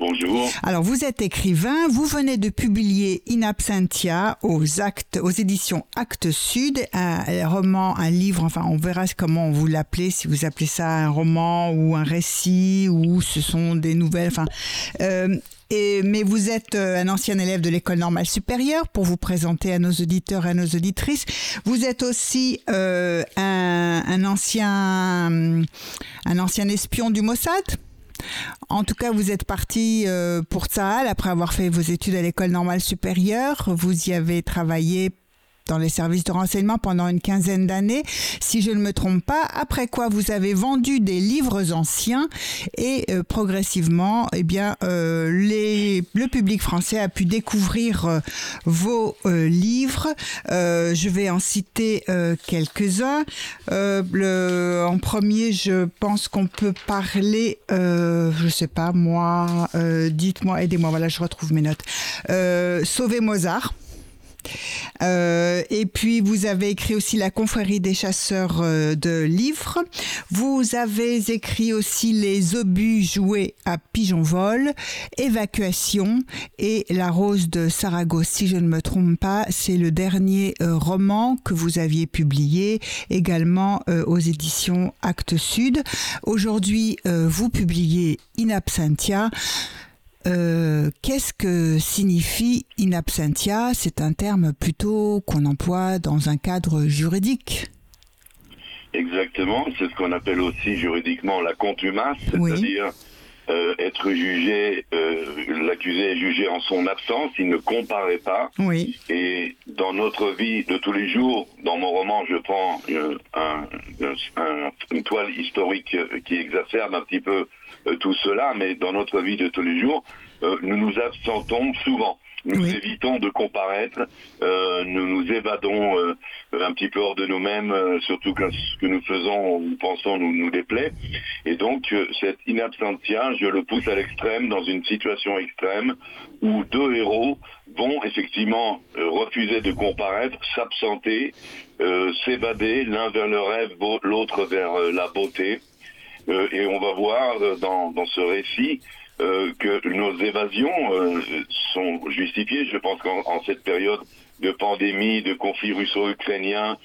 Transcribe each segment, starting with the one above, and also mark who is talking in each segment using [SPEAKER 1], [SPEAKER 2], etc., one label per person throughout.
[SPEAKER 1] Bonjour.
[SPEAKER 2] Alors, vous êtes écrivain, vous venez de publier In Absentia aux éditions Actes Sud, un roman, un livre, enfin, on verra comment vous l'appelez, si vous appelez ça un roman ou un récit ou ce sont des nouvelles, enfin, euh, et, mais vous êtes euh, un ancien élève de l'école normale supérieure pour vous présenter à nos auditeurs et à nos auditrices. Vous êtes aussi euh, un, ancien, un ancien espion du Mossad. En tout cas, vous êtes parti euh, pour Tsahal après avoir fait vos études à l'école normale supérieure. Vous y avez travaillé dans les services de renseignement pendant une quinzaine d'années, si je ne me trompe pas, après quoi vous avez vendu des livres anciens et euh, progressivement, eh bien, euh, le public français a pu découvrir euh, vos livres. Je vais en citer quelques-uns. en premier, je pense qu'on peut parler, je sais pas, moi, dites-moi, aidez-moi, voilà, je retrouve mes notes. Sauver Mozart. Euh, et puis vous avez écrit aussi la confrérie des chasseurs euh, de livres. Vous avez écrit aussi les obus joués à pigeon vol, évacuation et la rose de Saragosse. Si je ne me trompe pas, c'est le dernier euh, roman que vous aviez publié également aux éditions Actes Sud. Aujourd'hui, vous publiez In Absentia. Euh, Qu'est-ce que signifie in absentia? C'est un terme plutôt qu'on emploie dans un cadre juridique.
[SPEAKER 1] Exactement, c'est ce qu'on appelle aussi juridiquement la contumace,
[SPEAKER 2] Oui.
[SPEAKER 1] c'est-à-dire euh, être jugé, euh, l'accusé est jugé en son absence, il ne comparaît pas.
[SPEAKER 2] Oui,
[SPEAKER 1] Et dans notre vie de tous les jours, dans mon roman, je prends euh, un- un- une toile historique qui exacerbe un petit peu tout cela, mais dans notre vie de tous les jours, euh, nous nous absentons souvent. Nous
[SPEAKER 2] Oui.
[SPEAKER 1] évitons de comparaître, euh, nous nous évadons euh, un petit peu hors de nous-mêmes, euh, surtout quand ce que nous faisons ou pensons nous, nous déplaît. Et donc, euh, cet in absentia, je le pousse à l'extrême, dans une situation extrême, où deux héros vont effectivement euh, refuser de comparaître, s'absenter, euh, s'évader, l'un vers le rêve, l'autre vers euh, la beauté. Euh, et on va voir euh, dans, ce récit euh, que nos évasions sont justifiées. Je pense qu'en en cette période de pandémie, de conflit russo-ukrainien,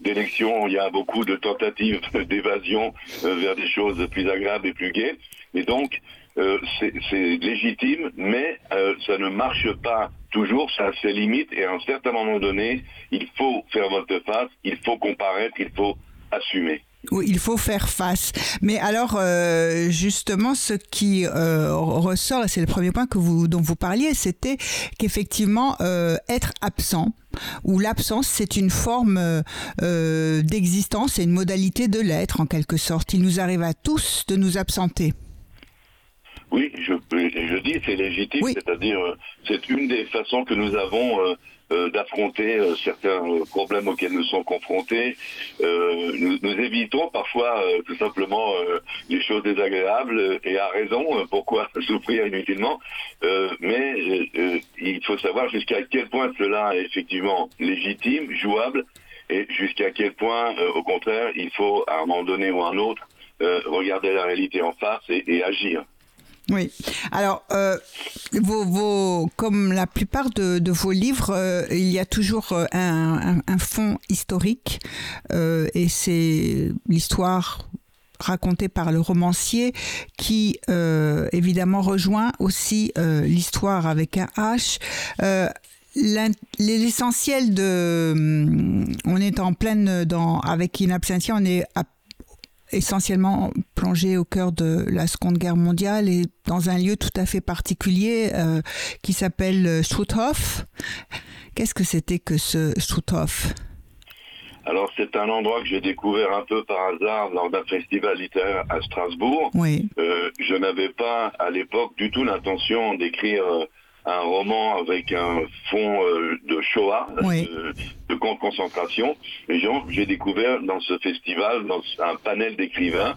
[SPEAKER 1] d'élections, il y a beaucoup de tentatives d'évasion vers des choses plus agréables et plus gaies. Et donc, c'est légitime, mais ça ne marche pas toujours, ça a ses limites, et à un certain moment donné, il faut faire volte-face, il faut comparaître, il faut assumer.
[SPEAKER 2] Oui, il faut faire face. Mais alors, euh, justement, ce qui euh, ressort, c'est le premier point que vous, dont vous parliez, c'était qu'effectivement, euh, être absent, ou l'absence, c'est une forme euh, euh, d'existence et une modalité de l'être, en quelque sorte. Il nous arrive à tous de nous absenter.
[SPEAKER 1] Oui, je, je dis c'est légitime,
[SPEAKER 2] Oui.
[SPEAKER 1] c'est-à-dire euh, c'est une des façons que nous avons d'affronter euh, certains euh, problèmes auxquels nous sommes confrontés. Euh, nous, nous évitons parfois euh, tout simplement euh, les choses désagréables euh, et à raison, euh, pourquoi souffrir inutilement. Euh, mais euh, euh, il faut savoir jusqu'à quel point cela est effectivement légitime, jouable, et jusqu'à quel point, euh, au contraire, il faut à un moment donné ou à un autre euh, regarder la réalité en face et agir.
[SPEAKER 2] Oui. Alors, euh, comme la plupart de, vos livres, euh, il y a toujours euh, un, fond historique et c'est l'histoire racontée par le romancier qui évidemment rejoint aussi l'histoire avec un H. L'essentiel de, hum, on est en pleine dans avec In Absentia, on est à essentiellement plongé au cœur de la Seconde Guerre mondiale et dans un lieu tout à fait particulier euh, qui s'appelle euh, Struthof. Qu'est-ce que c'était que ce Struthof
[SPEAKER 1] Alors c'est un endroit que j'ai découvert un peu par hasard lors d'un festival littéraire à Strasbourg.
[SPEAKER 2] Oui,
[SPEAKER 1] Euh, je n'avais pas à l'époque du tout l'intention d'écrire un roman avec un fond euh, de Shoah,
[SPEAKER 2] Oui.
[SPEAKER 1] de, de camp de concentration. Et donc, j'ai découvert dans ce festival, dans un panel d'écrivains,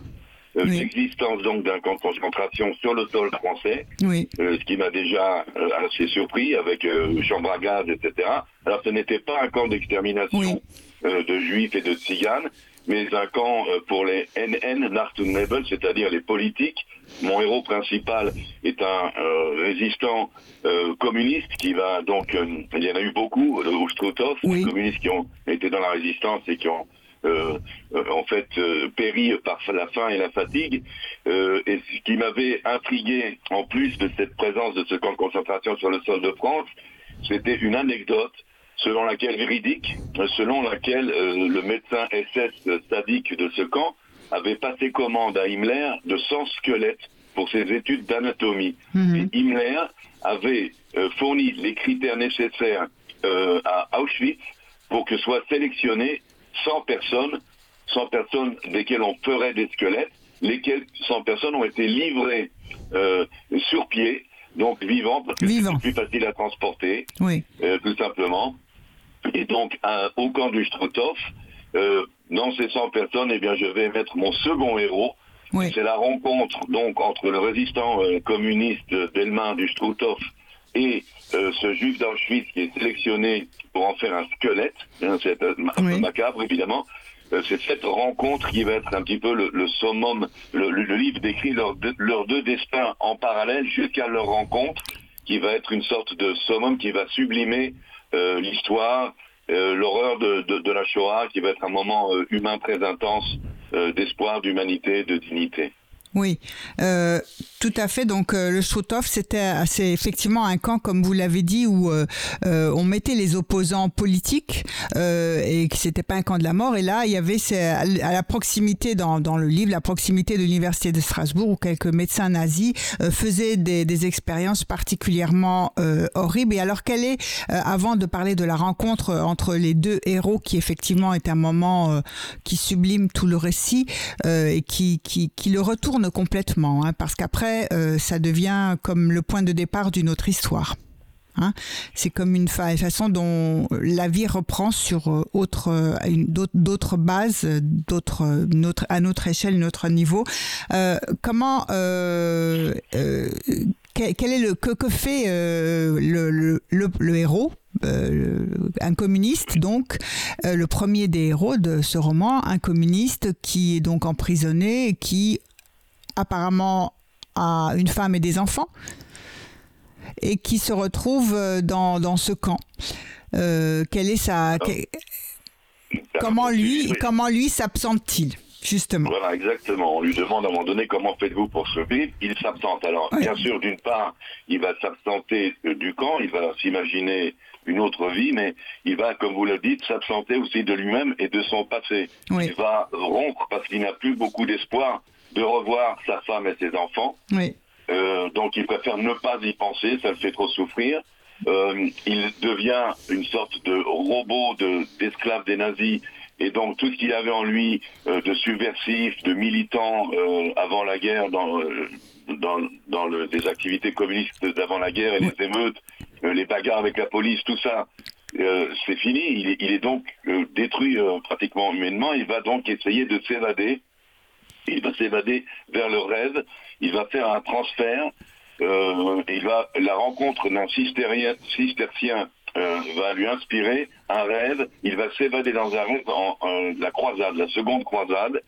[SPEAKER 1] euh,
[SPEAKER 2] Oui.
[SPEAKER 1] l'existence donc d'un camp de concentration sur le sol français,
[SPEAKER 2] Oui,
[SPEAKER 1] euh, ce qui m'a déjà assez surpris avec chambre à gaz, etc. Alors ce n'était pas un camp d'extermination de juifs et de tziganes, mais un camp euh, pour les NN, Nachtunebel, c'est-à-dire les politiques. Mon héros principal est un euh, résistant euh, communiste qui va donc, euh, il y en a eu beaucoup, euh, au Struthof,
[SPEAKER 2] Oui.
[SPEAKER 1] des communistes qui ont été dans la résistance et qui ont euh, euh, en fait euh, péri par la faim et la fatigue. Euh, et ce qui m'avait intrigué, en plus de cette présence de ce camp de concentration sur le sol de France, c'était une anecdote selon laquelle véridique, selon laquelle euh, le médecin SS sadique de ce camp avait passé commande à Himmler de 100 squelettes pour ses études d'anatomie.
[SPEAKER 2] Mhm.
[SPEAKER 1] Himmler avait euh, fourni les critères nécessaires euh, à Auschwitz pour que soient sélectionnées 100 personnes, 100 personnes desquelles on ferait des squelettes, lesquelles 100 personnes ont été livrées sur pied, donc vivantes, parce que c'est plus facile à transporter
[SPEAKER 2] oui,
[SPEAKER 1] euh, tout simplement. Et donc, à- au camp du Struthof, euh, dans ces 100 personnes, eh bien, je vais mettre mon second héros.
[SPEAKER 2] oui,
[SPEAKER 1] C'est la rencontre donc entre le résistant euh, communiste Delmin du Struthof et euh, ce juif d'Auschwitz qui est sélectionné pour en faire un squelette. Hein, c'est
[SPEAKER 2] Oui.
[SPEAKER 1] macabre, évidemment. Euh, c'est cette rencontre qui va être un petit peu le, le summum. Le, livre décrit leurs deux, destins en parallèle jusqu'à leur rencontre, qui va être une sorte de summum qui va sublimer l'histoire, euh, l'horreur de, la Shoah, qui va être un moment euh, humain très intense euh, d'espoir, d'humanité, de dignité.
[SPEAKER 2] Oui. Euh, tout à fait. Donc euh, le Struthof, c'était c'est effectivement un camp, comme vous l'avez dit, où euh, euh, on mettait les opposants politiques euh, et que c'était pas un camp de la mort. Et là, il y avait à la proximité dans, dans le livre, la proximité de l'université de Strasbourg, où quelques médecins nazis euh, faisaient des, des expériences particulièrement horribles. Et alors, quelle est, avant de parler de la rencontre entre les deux héros, qui effectivement est un moment qui sublime tout le récit et qui, qui, qui le retourne complètement, hein, parce qu'après, euh, ça devient comme le point de départ d'une autre histoire. Hein. C'est comme une fa- façon dont la vie reprend sur euh, autre, euh, d'autres- bases, d'autres, notre, à notre échelle, notre niveau. Comment, quel, est le que, que fait le, le, héros un communiste, donc le premier des héros de ce roman, un communiste qui est donc emprisonné et qui apparemment a une femme et des enfants et qui se retrouve euh, dans, dans ce camp. Euh, quelle est sa, que- comment lui,
[SPEAKER 1] Oui.
[SPEAKER 2] comment lui s'absente-t-il justement?
[SPEAKER 1] Voilà, exactement. On lui demande à un moment donné comment faites-vous pour survivre? Il s'absente. Alors, bien sûr, d'une part, il va s'absenter euh, du camp, il va s'imaginer une autre vie, mais il va, comme vous le dites, s'absenter aussi de lui-même et de son passé.
[SPEAKER 2] Oui.
[SPEAKER 1] Il va rompre parce qu'il n'a plus beaucoup d'espoir de revoir sa femme et ses enfants.
[SPEAKER 2] Oui,
[SPEAKER 1] Euh, donc il préfère ne pas y penser, ça le fait trop souffrir. Euh, il devient une sorte de robot de- d'esclave des nazis. Et donc tout ce qu'il avait en lui euh, de subversif, de militant avant la guerre dans, dans, dans le- les activités communistes d'avant la guerre et les émeutes, les bagarres avec la police, tout ça, euh, c'est fini. Il est, il est donc euh, détruit euh, pratiquement humainement. Il va donc essayer de s'évader. Il va s'évader vers le rêve. Il va faire un transfert. Euh, il va la rencontre d'un cistercien, euh, va lui inspirer un rêve. Il va s'évader dans un rêve la croisade, la seconde croisade.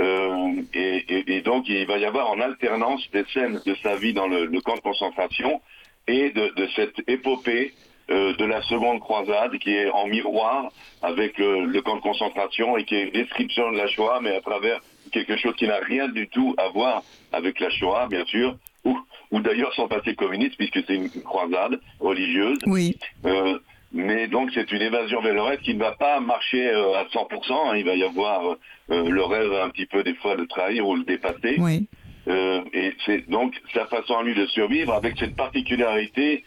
[SPEAKER 1] Euh, et, donc il va y avoir en alternance des scènes de sa vie dans le, camp de concentration et de, cette épopée de la seconde croisade qui est en miroir avec le camp de concentration et qui est une description de la Shoah, mais à travers quelque chose qui n'a rien du tout à voir avec la Shoah, bien sûr, ou, ou d'ailleurs son passé communiste, puisque c'est une croisade religieuse.
[SPEAKER 2] oui,
[SPEAKER 1] Euh, mais donc c'est une évasion vers le rêve qui ne va pas marcher euh, à 100%. hein. Il va y avoir euh, le rêve un petit peu des fois le trahir ou le dépasser.
[SPEAKER 2] oui,
[SPEAKER 1] et c'est donc sa façon à lui de survivre avec cette particularité,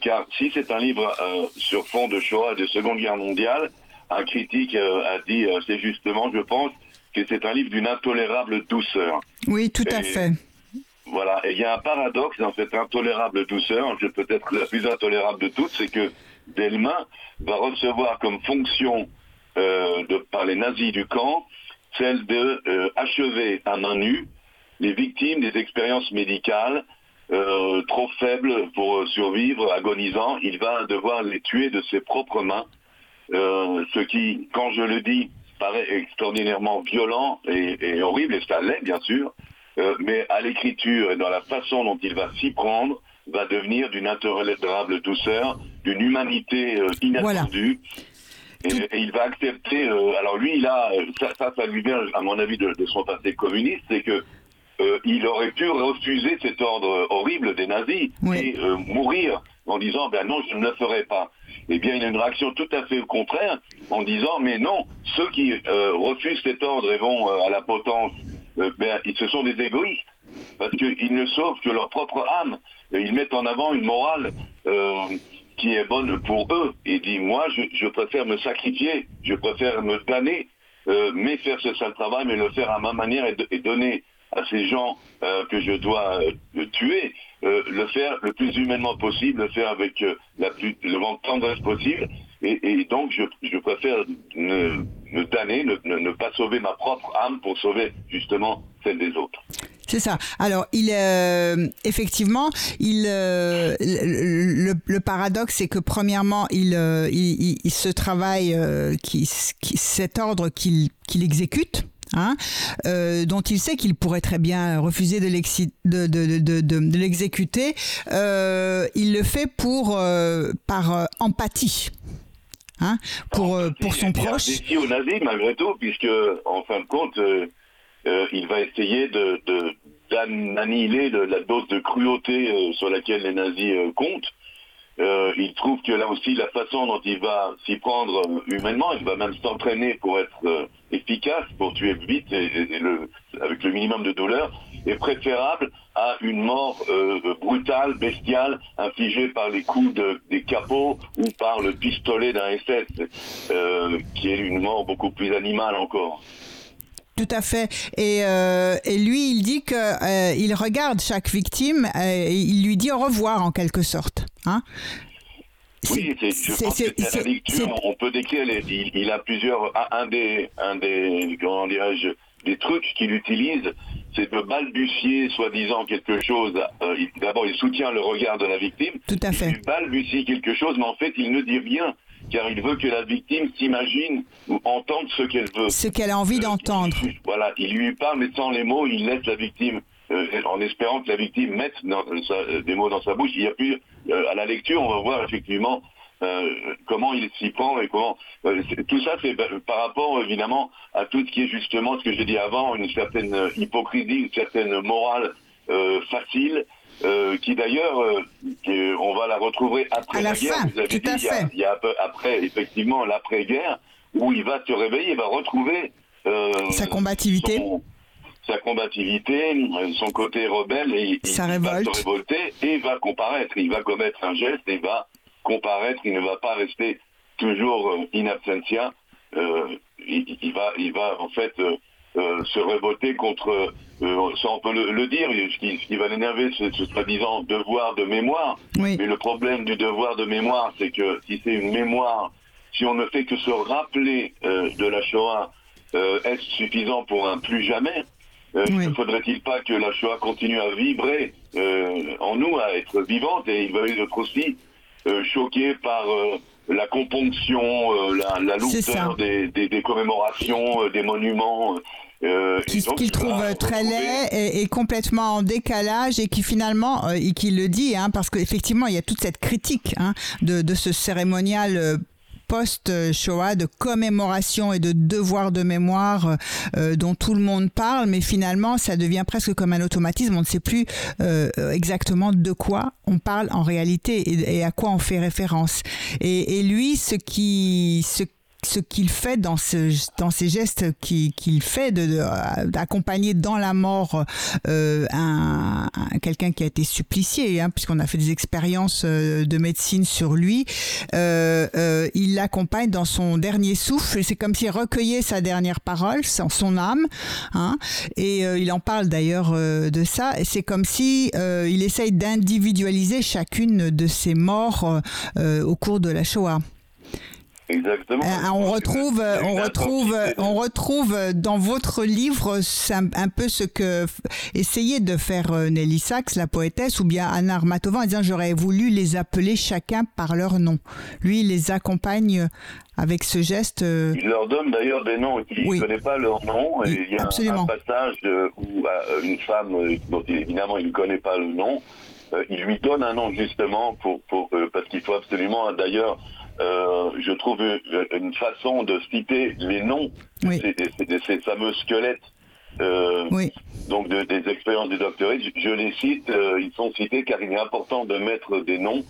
[SPEAKER 1] car si c'est un livre sur fond de Shoah et de Seconde Guerre mondiale, un critique a dit, c'est justement, je pense, que c'est un livre d'une intolérable douceur.
[SPEAKER 2] oui, tout à fait.
[SPEAKER 1] voilà, et il y a un paradoxe dans cette intolérable douceur, peut-être la plus intolérable de toutes, c'est que Delma va recevoir comme fonction euh, de, par les nazis du camp celle de euh, achever à main nue les victimes des expériences médicales euh, trop faibles pour survivre, agonisant. Il va devoir les tuer de ses propres mains, ce qui, quand je le dis, paraît extraordinairement violent et, et horrible, et ça l'est bien sûr, mais à l'écriture et dans la façon dont il va s'y prendre, va devenir d'une intolérable douceur, d'une humanité inattendue. Et, il va accepter. Euh, alors lui, il a ça, ça, lui vient, à mon avis, de, son passé communiste, c'est que euh, il aurait pu refuser cet ordre horrible des nazis et euh, mourir en disant ben non, je ne le ferai pas. Eh bien, il a une réaction tout à fait au contraire en disant mais non, ceux qui refusent cet ordre et vont à la potence, ben, ils, ce sont des égoïstes parce qu'ils ne sauvent que leur propre âme. Et ils mettent en avant une morale qui est bonne pour eux. Et dit, moi, je, préfère me sacrifier, je préfère me euh, mais faire ce sale travail, mais le faire à ma manière et, donner à ces gens euh, que je dois euh, tuer, le faire le plus humainement possible, le faire avec la plus le moins de tendresse possible. Et, donc, je, préfère me, me damner, ne pas sauver ma propre âme pour sauver justement celle des autres.
[SPEAKER 2] C'est ça. Alors, il euh, effectivement, il euh, le, paradoxe, c'est que premièrement, il, euh, il, ce travail, qui, cet ordre qu'il qu'il exécute. Hein, dont il sait qu'il pourrait très bien refuser de l'exécuter, il le fait pour par empathie. Hein, pour, pour son proche.
[SPEAKER 1] Il au nazi malgré tout, puisque en fin de compte, euh, il va essayer de, d'annihiler la dose de cruauté euh, sur laquelle les nazis euh, il trouve que là aussi la façon dont il va s'y prendre humainement, il va même s'entraîner pour être efficace, pour tuer vite avec le minimum de douleur, est préférable à une mort brutale, bestiale, infligée par les coups des capots ou par le pistolet d'un SS, qui est une mort beaucoup plus animale encore.
[SPEAKER 2] Tout à fait. Et, euh, et lui, il dit que euh, il regarde chaque victime, et il lui dit au revoir en quelque sorte. Hein
[SPEAKER 1] oui, je pense que la lecture, on peut décrire, il, a plusieurs, un des, un des, comment dirais-je, des trucs qu'il utilise, c'est de balbutier, soi-disant, quelque chose. Euh, d'abord, il soutient le regard de la victime.
[SPEAKER 2] Tout à fait.
[SPEAKER 1] Il balbutie quelque chose, mais en fait, il ne dit rien car il veut que la victime s'imagine ou entende ce qu'elle veut.
[SPEAKER 2] Ce qu'elle a envie euh, d'entendre.
[SPEAKER 1] Voilà, il lui parle, mais sans les mots, il laisse la victime, euh, en espérant que la victime mette euh, des mots dans sa bouche. Il y a plus, à la lecture, on va voir effectivement comment il s'y prend et comment tout ça c'est par rapport évidemment à tout ce qui est justement ce que j'ai dit avant une certaine hypocrisie une certaine morale facile euh, qui d'ailleurs, euh, on va la retrouver après
[SPEAKER 2] la,
[SPEAKER 1] guerre.
[SPEAKER 2] Vous avez dit,
[SPEAKER 1] il y, a, après, effectivement, l'après-guerre, où il va se réveiller, il va retrouver
[SPEAKER 2] euh, sa combativité.
[SPEAKER 1] sa combativité, son côté rebelle, et il, va se révolter et va comparaître. Il va commettre un geste et va comparaître. Il ne va pas rester toujours in absentia. Il, va, il va en fait se révolter contre euh, ça on peut le, dire, ce qui, va l'énerver, c'est ce soi-disant devoir de mémoire. Mais le problème du devoir de mémoire, c'est que si c'est une mémoire, si on ne fait que se rappeler euh, de la Shoah, euh, est-ce suffisant pour un plus jamais? Ne faudrait-il pas que la Shoah continue à vibrer en nous, à être vivante, et il va être aussi choqué par la componction, la, la lourdeur des, des, commémorations, des monuments.
[SPEAKER 2] Euh, qu'il trouve très laid et, complètement en décalage et qui finalement, euh, et qui le dit, hein, parce qu'effectivement, il y a toute cette critique hein, de, de, ce cérémonial euh, post-Shoah, de commémoration et de devoir de mémoire euh, dont tout le monde parle, mais finalement, ça devient presque comme un automatisme. On ne sait plus euh, exactement de quoi on parle en réalité et, et, à quoi on fait référence. Et, et lui, ce qui, ce ce qu'il fait dans, ce, ces gestes qu'il fait d'accompagner dans la mort euh, un, quelqu'un qui a été supplicié, hein, puisqu'on a fait des expériences euh, de médecine sur lui. Euh, il l'accompagne dans son dernier souffle. C'est comme s'il recueillait sa dernière parole, son, son âme, hein, et il en parle d'ailleurs de ça. C'est comme si il essaye d'individualiser chacune de ses morts au cours de la Shoah.
[SPEAKER 1] Exactement.
[SPEAKER 2] Euh, on retrouve, on retrouve, on retrouve dans votre livre un, peu ce que essayait de faire euh, Nelly Sachs, la poétesse, ou bien Anna Armatova, en disant j'aurais voulu les appeler chacun par leur nom. Lui, il les accompagne avec ce geste. Euh,
[SPEAKER 1] il leur donne d'ailleurs des noms. Il ne connaît pas leur nom. Et il y a un passage où une femme, dont évidemment il ne connaît pas le nom, il lui donne un nom justement pour, pour parce qu'il faut absolument d'ailleurs euh, je trouve une, façon de citer les noms de ces fameux squelettes. Euh, donc des expériences du docteur je, les cite, euh, ils sont cités car il est important de mettre des noms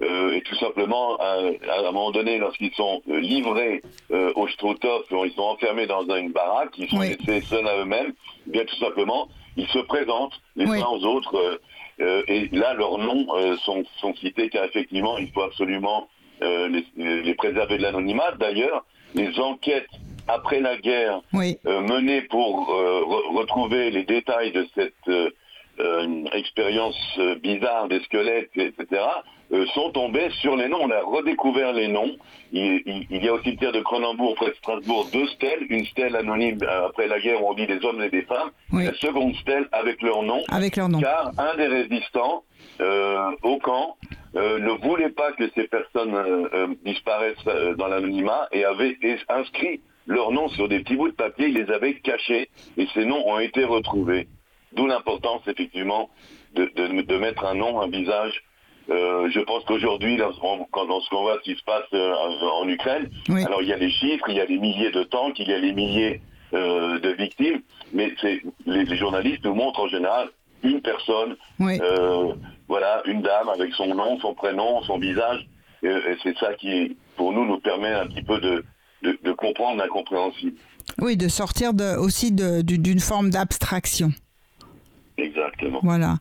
[SPEAKER 1] et tout simplement à, un moment donné lorsqu'ils sont livrés au Struthof, ils sont enfermés dans une baraque, ils sont laissés seuls à eux-mêmes, eh bien tout simplement ils se présentent les uns aux autres et là leurs noms sont, sont cités car effectivement il faut absolument euh, les, préserver de l'anonymat. D'ailleurs, les enquêtes après la guerre euh, menées pour euh, retrouver les détails de cette expérience bizarre des squelettes, etc., sont tombées sur les noms. On a redécouvert les noms. Il, y a au cimetière de Cronenbourg, près de Strasbourg, deux stèles. Une stèle anonyme après la guerre où on dit des hommes et des femmes. La seconde stèle avec leur nom.
[SPEAKER 2] Avec leur nom.
[SPEAKER 1] Car un des résistants au camp euh, ne voulait pas que ces personnes euh, euh, disparaissent dans l'anonymat et avait inscrit leurs noms sur des petits bouts de papier, ils les avaient cachés et ces noms ont été retrouvés. D'où l'importance effectivement de, mettre un nom, un visage. je pense qu'aujourd'hui, lorsqu'on voit ce qui se passe en Ukraine, alors il y a les chiffres, il y a des milliers de tanks, il y a des milliers de victimes, mais les, les, journalistes nous montrent en général une personne, voilà, une dame avec son nom, son prénom, son visage. Et, c'est ça qui, pour nous, nous permet un petit peu de, de, comprendre l'incompréhensible.
[SPEAKER 2] Oui, de sortir de, aussi d'une forme d'abstraction.
[SPEAKER 1] Exactement.
[SPEAKER 2] Voilà.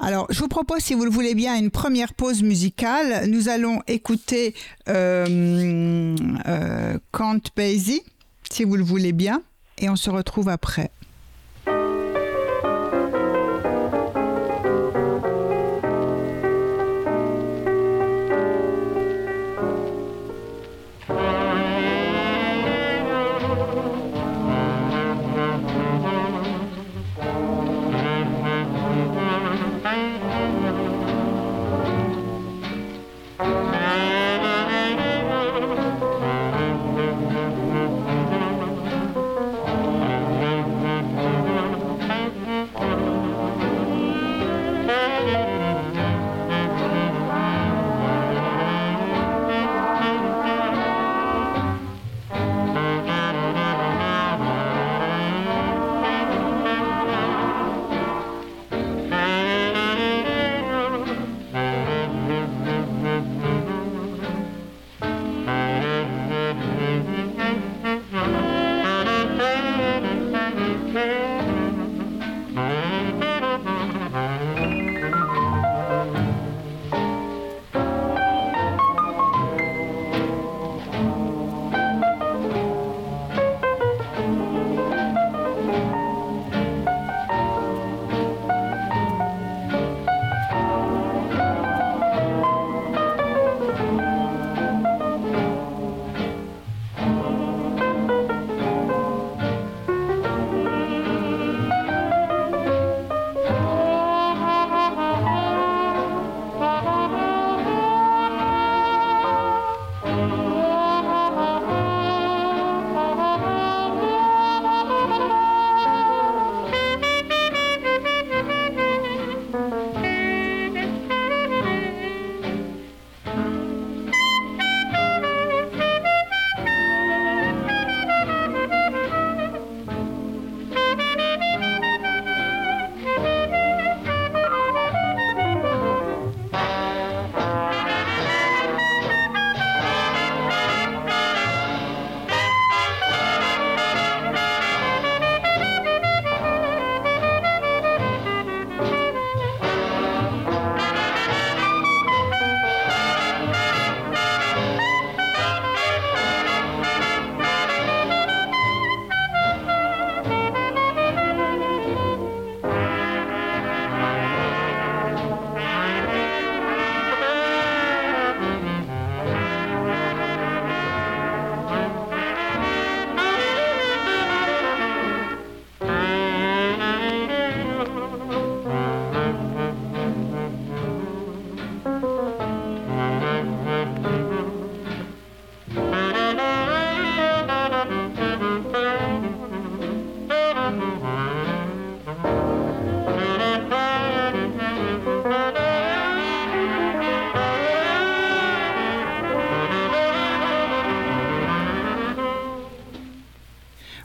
[SPEAKER 2] Alors, je vous propose, si vous le voulez bien, une première pause musicale. Nous allons écouter euh, euh, Count Basie, si vous le voulez bien, et on se retrouve après.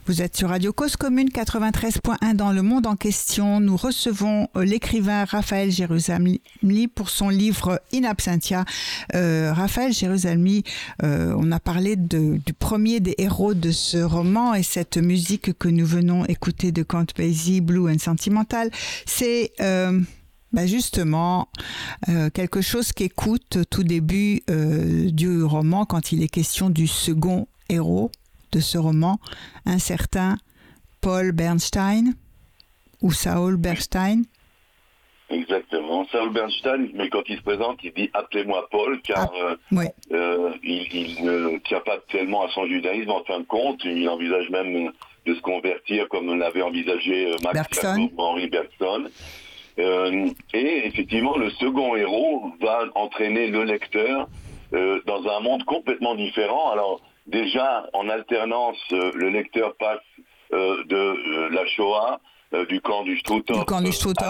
[SPEAKER 2] Vous êtes sur Radio Cause Commune 93.1 dans le monde en question. Nous recevons euh, l'écrivain Raphaël Jérusalemi pour son livre In Absentia. Euh, Raphaël Jérusalemi, euh, on a parlé du premier des héros de ce roman et cette musique que nous venons écouter de Count Basie, Blue and Sentimental. C'est bah justement, quelque chose qu'écoute tout début du roman quand il est question du second héros de ce roman, un certain Paul Bernstein ou Saul Bernstein.
[SPEAKER 1] Exactement, Saul Bernstein, mais quand il se présente, il dit appelez-moi Paul, car
[SPEAKER 2] Ah,
[SPEAKER 1] euh,
[SPEAKER 2] ouais.
[SPEAKER 1] euh, il, ne tient pas tellement à son judaïsme en fin de compte. Il envisage même de se convertir comme l'avait envisagé euh, Max
[SPEAKER 2] Bergson.
[SPEAKER 1] Jacob, Henri Bergson. Euh, et effectivement, le second héros va entraîner le lecteur euh, dans un monde complètement différent. Alors déjà, en alternance, euh, le lecteur passe euh, de euh, la Shoah, euh, du camp du Struthof, à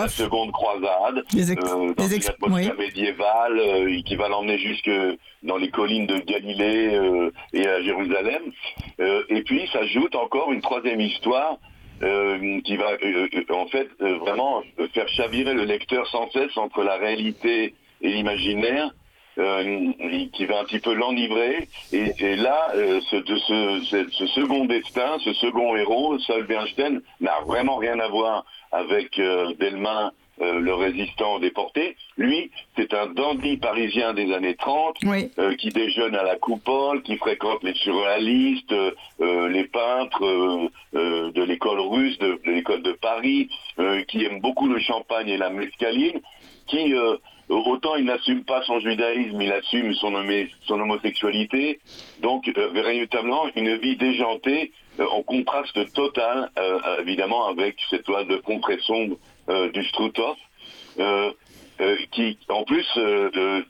[SPEAKER 1] la seconde croisade,
[SPEAKER 2] Des ex-
[SPEAKER 1] euh, dans
[SPEAKER 2] des
[SPEAKER 1] une
[SPEAKER 2] ex-
[SPEAKER 1] atmosphère
[SPEAKER 2] oui.
[SPEAKER 1] médiévale euh, qui va l'emmener jusque dans les collines de Galilée et à Jérusalem. Et puis s'ajoute encore une troisième histoire qui va en fait vraiment faire chavirer le lecteur sans cesse entre la réalité et l'imaginaire. Euh, qui va un petit peu l'enivrer. Et, là euh, ce, second destin, ce second héros, Saul Bernstein n'a vraiment rien à voir avec euh, Delmin euh, le résistant déporté. Lui, c'est un dandy parisien des années 30
[SPEAKER 2] Oui,
[SPEAKER 1] euh, qui déjeune à la coupole, qui fréquente les surréalistes, euh, les peintres de l'école russe, de, de l'école de Paris, qui aime beaucoup le champagne et la mescaline, qui autant il n'assume pas son judaïsme, il assume son, homé- son homosexualité, donc euh, véritablement une vie déjantée euh, en contraste total, euh, évidemment, avec cette toile de fond très sombre du Struthof. Euh, euh, qui, en plus, euh,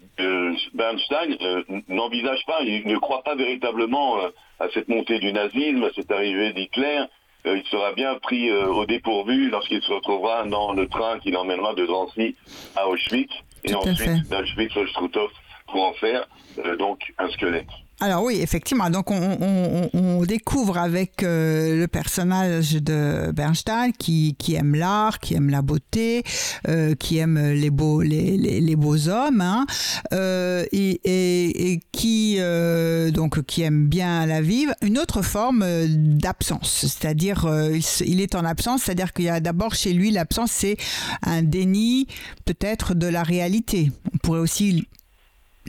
[SPEAKER 1] Bernstein euh, n'envisage pas, il ne croit pas véritablement euh, à cette montée du nazisme, à cette arrivée d'Hitler. Euh, il sera bien pris euh, au dépourvu lorsqu'il se retrouvera dans le train qui l'emmènera de Drancy à Auschwitz et ensuite d'Auschwitz au Struthof pour en faire euh, donc un squelette.
[SPEAKER 2] Alors oui, effectivement. Donc on, on- on- découvre avec euh, le personnage de Bernstein qui, qui aime l'art, qui aime la beauté, euh, qui aime les beaux les, les- les beaux hommes, hein, euh, et, et- et qui euh, donc qui aime bien la vie. Une autre forme euh, d'absence, c'est-à-dire euh, il est en absence, c'est-à-dire qu'il y a d'abord chez lui l'absence, c'est un déni peut-être de la réalité. On pourrait aussi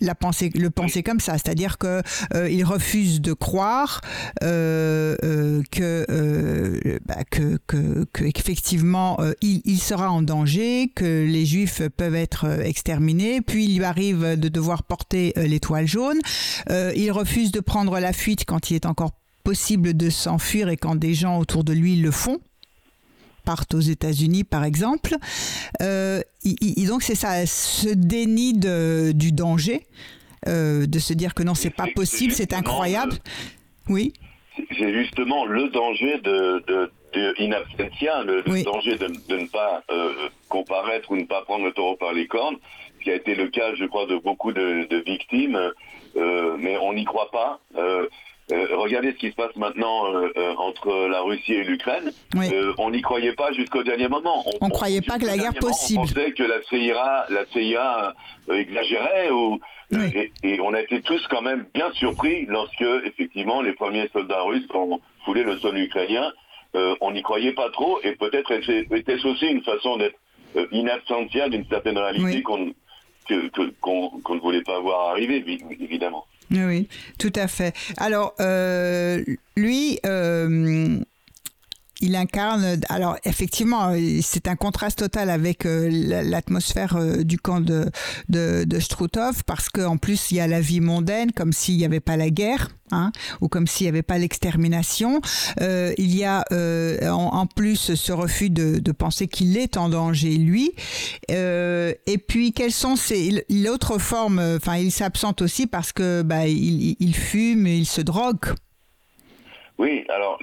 [SPEAKER 2] la penser, le penser comme ça, c'est-à-dire que euh, il refuse de croire euh, euh, que, euh, bah, que, que, que effectivement euh, il, il sera en danger, que les Juifs peuvent être euh, exterminés, puis il lui arrive de devoir porter l'étoile jaune. Euh, il refuse de prendre la fuite quand il est encore possible de s'enfuir et quand des gens autour de lui le font partent aux États-Unis par exemple. Euh, il- donc c'est ça, ce déni de, du danger, euh, de se dire que non, c'est pas possible,
[SPEAKER 1] c'est
[SPEAKER 2] incroyable. Oui,
[SPEAKER 1] c'est justement le danger de, de, de in absentia, le, danger de, ne pas euh, comparaître ou ne pas prendre le taureau par les cornes, qui a été le cas, je crois, de beaucoup de, de victimes, euh, mais on n'y croit pas. Euh, regardez ce qui se passe maintenant euh, euh, entre la Russie et l'Ukraine.
[SPEAKER 2] oui.
[SPEAKER 1] On n'y croyait pas jusqu'au dernier moment.
[SPEAKER 2] On croyait pas que la guerre possible.
[SPEAKER 1] On pensait que la CIA, la CIA exagérait ou
[SPEAKER 2] Oui.
[SPEAKER 1] et, et on a été tous quand même bien surpris lorsque effectivement les premiers soldats russes ont foulé le sol ukrainien. Euh, on n'y croyait pas trop et peut-être était- était-ce aussi une façon d'être euh, in absentia d'une certaine réalité
[SPEAKER 2] Oui.
[SPEAKER 1] qu'on ne voulait pas voir arriver, vi- évidemment.
[SPEAKER 2] Oui, tout à fait. Alors, euh, lui, euh, il incarne. Alors, effectivement, c'est un contraste total avec euh, la- l'atmosphère euh, du camp de, de, de parce qu'en plus, il y a la vie mondaine, comme s'il n'y avait pas la guerre, hein, ou comme s'il n'y avait pas l'extermination. Euh, il y a euh, en, en plus ce refus de, de penser qu'il est en danger, lui. Et puis, quelles sont ces l'autre forme Enfin, il s'absente aussi parce que bah, il, il fume, il se drogue.
[SPEAKER 1] Oui, alors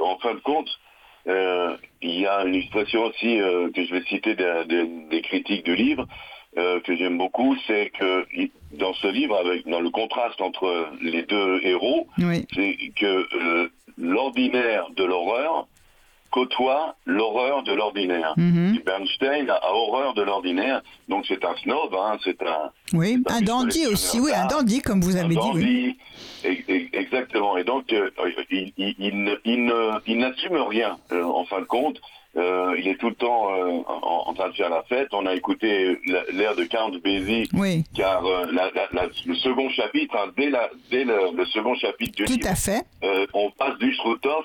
[SPEAKER 1] en fin de compte, euh, il y a une expression aussi euh, que je vais citer des, critiques du livre euh, que j'aime beaucoup, c'est que dans ce livre, avec dans le contraste entre les deux héros,
[SPEAKER 2] Oui,
[SPEAKER 1] c'est que l'ordinaire de leur côtoie l'horreur de l'ordinaire.
[SPEAKER 2] Mhm.
[SPEAKER 1] Bernstein a horreur de l'ordinaire, donc c'est un snob, hein, c'est un...
[SPEAKER 2] Oui, un dandy aussi, oui, un dandy, comme vous
[SPEAKER 1] un
[SPEAKER 2] avez dit. oui.
[SPEAKER 1] dandy, exactement. Et donc, euh, il, il- il ne- il ne- il n'assume rien, euh, en fin de compte. Euh, il est tout le temps euh, en, en train de faire la fête. On a écouté la- l'air de Count Basie,
[SPEAKER 2] Oui,
[SPEAKER 1] car euh, la- la- la- le second chapitre, hein, dès, le, le second chapitre du
[SPEAKER 2] tout
[SPEAKER 1] livre,
[SPEAKER 2] à fait.
[SPEAKER 1] on passe du Struthof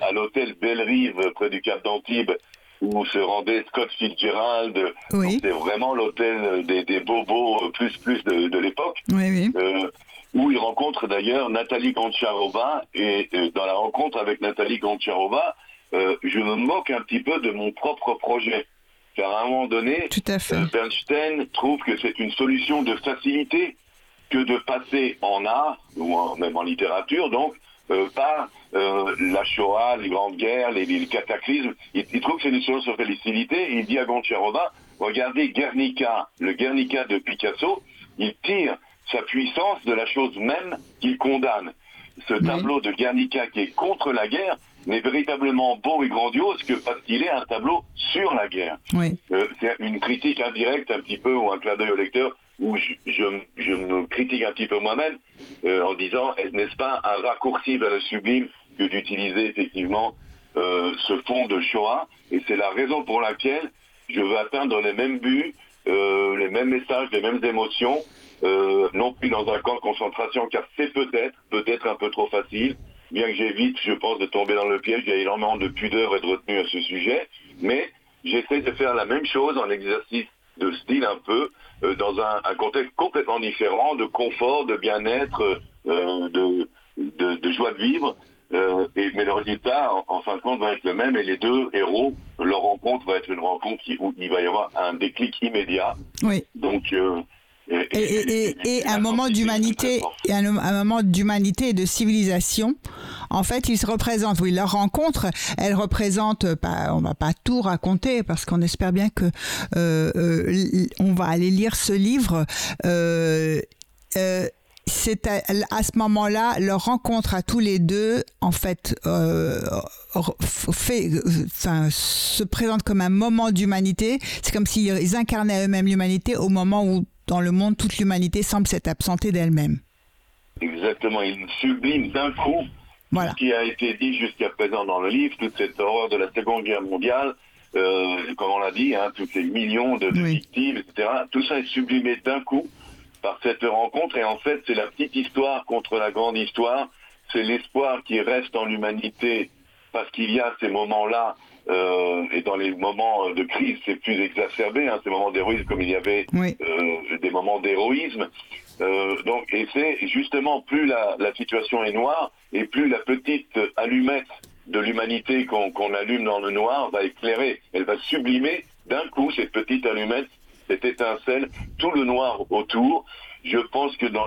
[SPEAKER 1] à l'hôtel Belle-Rive près du Cap d'Antibes où se rendait Scott Fitzgerald.
[SPEAKER 2] Oui.
[SPEAKER 1] C'est vraiment l'hôtel des, des bobos plus plus de, de l'époque.
[SPEAKER 2] Oui, oui.
[SPEAKER 1] où il rencontre d'ailleurs Nathalie Goncharova et dans la rencontre avec Nathalie Goncharova, euh, je me moque un petit peu de mon propre projet. Car à un moment donné,
[SPEAKER 2] Tout à fait.
[SPEAKER 1] Bernstein trouve que c'est une solution de facilité que de passer en art, ou en- même en littérature, donc, euh, par euh, la Shoah, les grandes guerres, les, les cataclysmes. Il, il trouve que c'est une solution de facilité, il dit à Goncharova, regardez Guernica, le Guernica de Picasso, il tire sa puissance de la chose même qu'il condamne. Ce tableau de Guernica qui est contre la guerre n'est véritablement beau et grandiose que parce qu'il est un tableau sur la guerre.
[SPEAKER 2] Oui,
[SPEAKER 1] Euh, c'est une critique indirecte un petit peu ou un clin d'œil au lecteur où je, je, je me critique un petit peu moi-même euh, en disant est- n'est-ce pas un raccourci vers le sublime que d'utiliser effectivement euh, ce fond de Shoah? Et c'est la raison pour laquelle je veux atteindre les mêmes buts, les mêmes messages, les mêmes émotions, non plus dans un camp de concentration car c'est peut-être, peut-être un peu trop facile, bien que j'évite, je pense, de tomber dans le piège, il y a énormément de pudeur et de retenue à ce sujet, mais j'essaie de faire la même chose en exercice de style un peu, euh, dans un, un contexte complètement différent, de confort, de bien-être, euh, de, de, de joie de vivre. Euh, et, mais le résultat, en, en fin de compte, va être le même et les deux héros, leur rencontre va être une rencontre où il va y avoir un déclic immédiat.
[SPEAKER 2] oui.
[SPEAKER 1] Donc, et,
[SPEAKER 2] Et, et, et, et un moment d'humanité, et un, un moment d'humanité et de civilisation. En fait, ils se représentent. Oui, leur rencontre, elle représente. euh, Pas, on va pas tout raconter parce qu'on espère bien que euh, euh, on va aller lire ce livre. Euh, c'est à, à ce moment-là leur rencontre à tous les deux en fait euh, fait enfin se présente comme un moment d'humanité c'est comme s'ils incarnaient eux-mêmes l'humanité au moment où dans le monde toute l'humanité semble s'être absentée d'elle-même
[SPEAKER 1] Exactement, il sublime d'un coup
[SPEAKER 2] voilà
[SPEAKER 1] ce qui a été dit jusqu'à présent dans le livre, toute cette horreur de la Seconde Guerre mondiale, euh, comme on l'a dit, hein, tous les millions de, de
[SPEAKER 2] Oui.
[SPEAKER 1] victimes, etc. Tout ça est sublimé d'un coup par cette rencontre. Et en fait, c'est la petite histoire contre la grande histoire. C'est l'espoir qui reste en l'humanité parce qu'il y a ces moments-là. euh, et dans les moments de crise, c'est plus exacerbé, hein, ces moments d'héroïsme comme il y avait
[SPEAKER 2] oui
[SPEAKER 1] euh, des moments d'héroïsme. Euh, donc, et c'est justement plus la, la situation est noire et plus la petite allumette de l'humanité qu'on qu'on allume dans le noir va éclairer, elle va sublimer d'un coup cette petite allumette, cette étincelle, tout le noir autour. Je pense que dans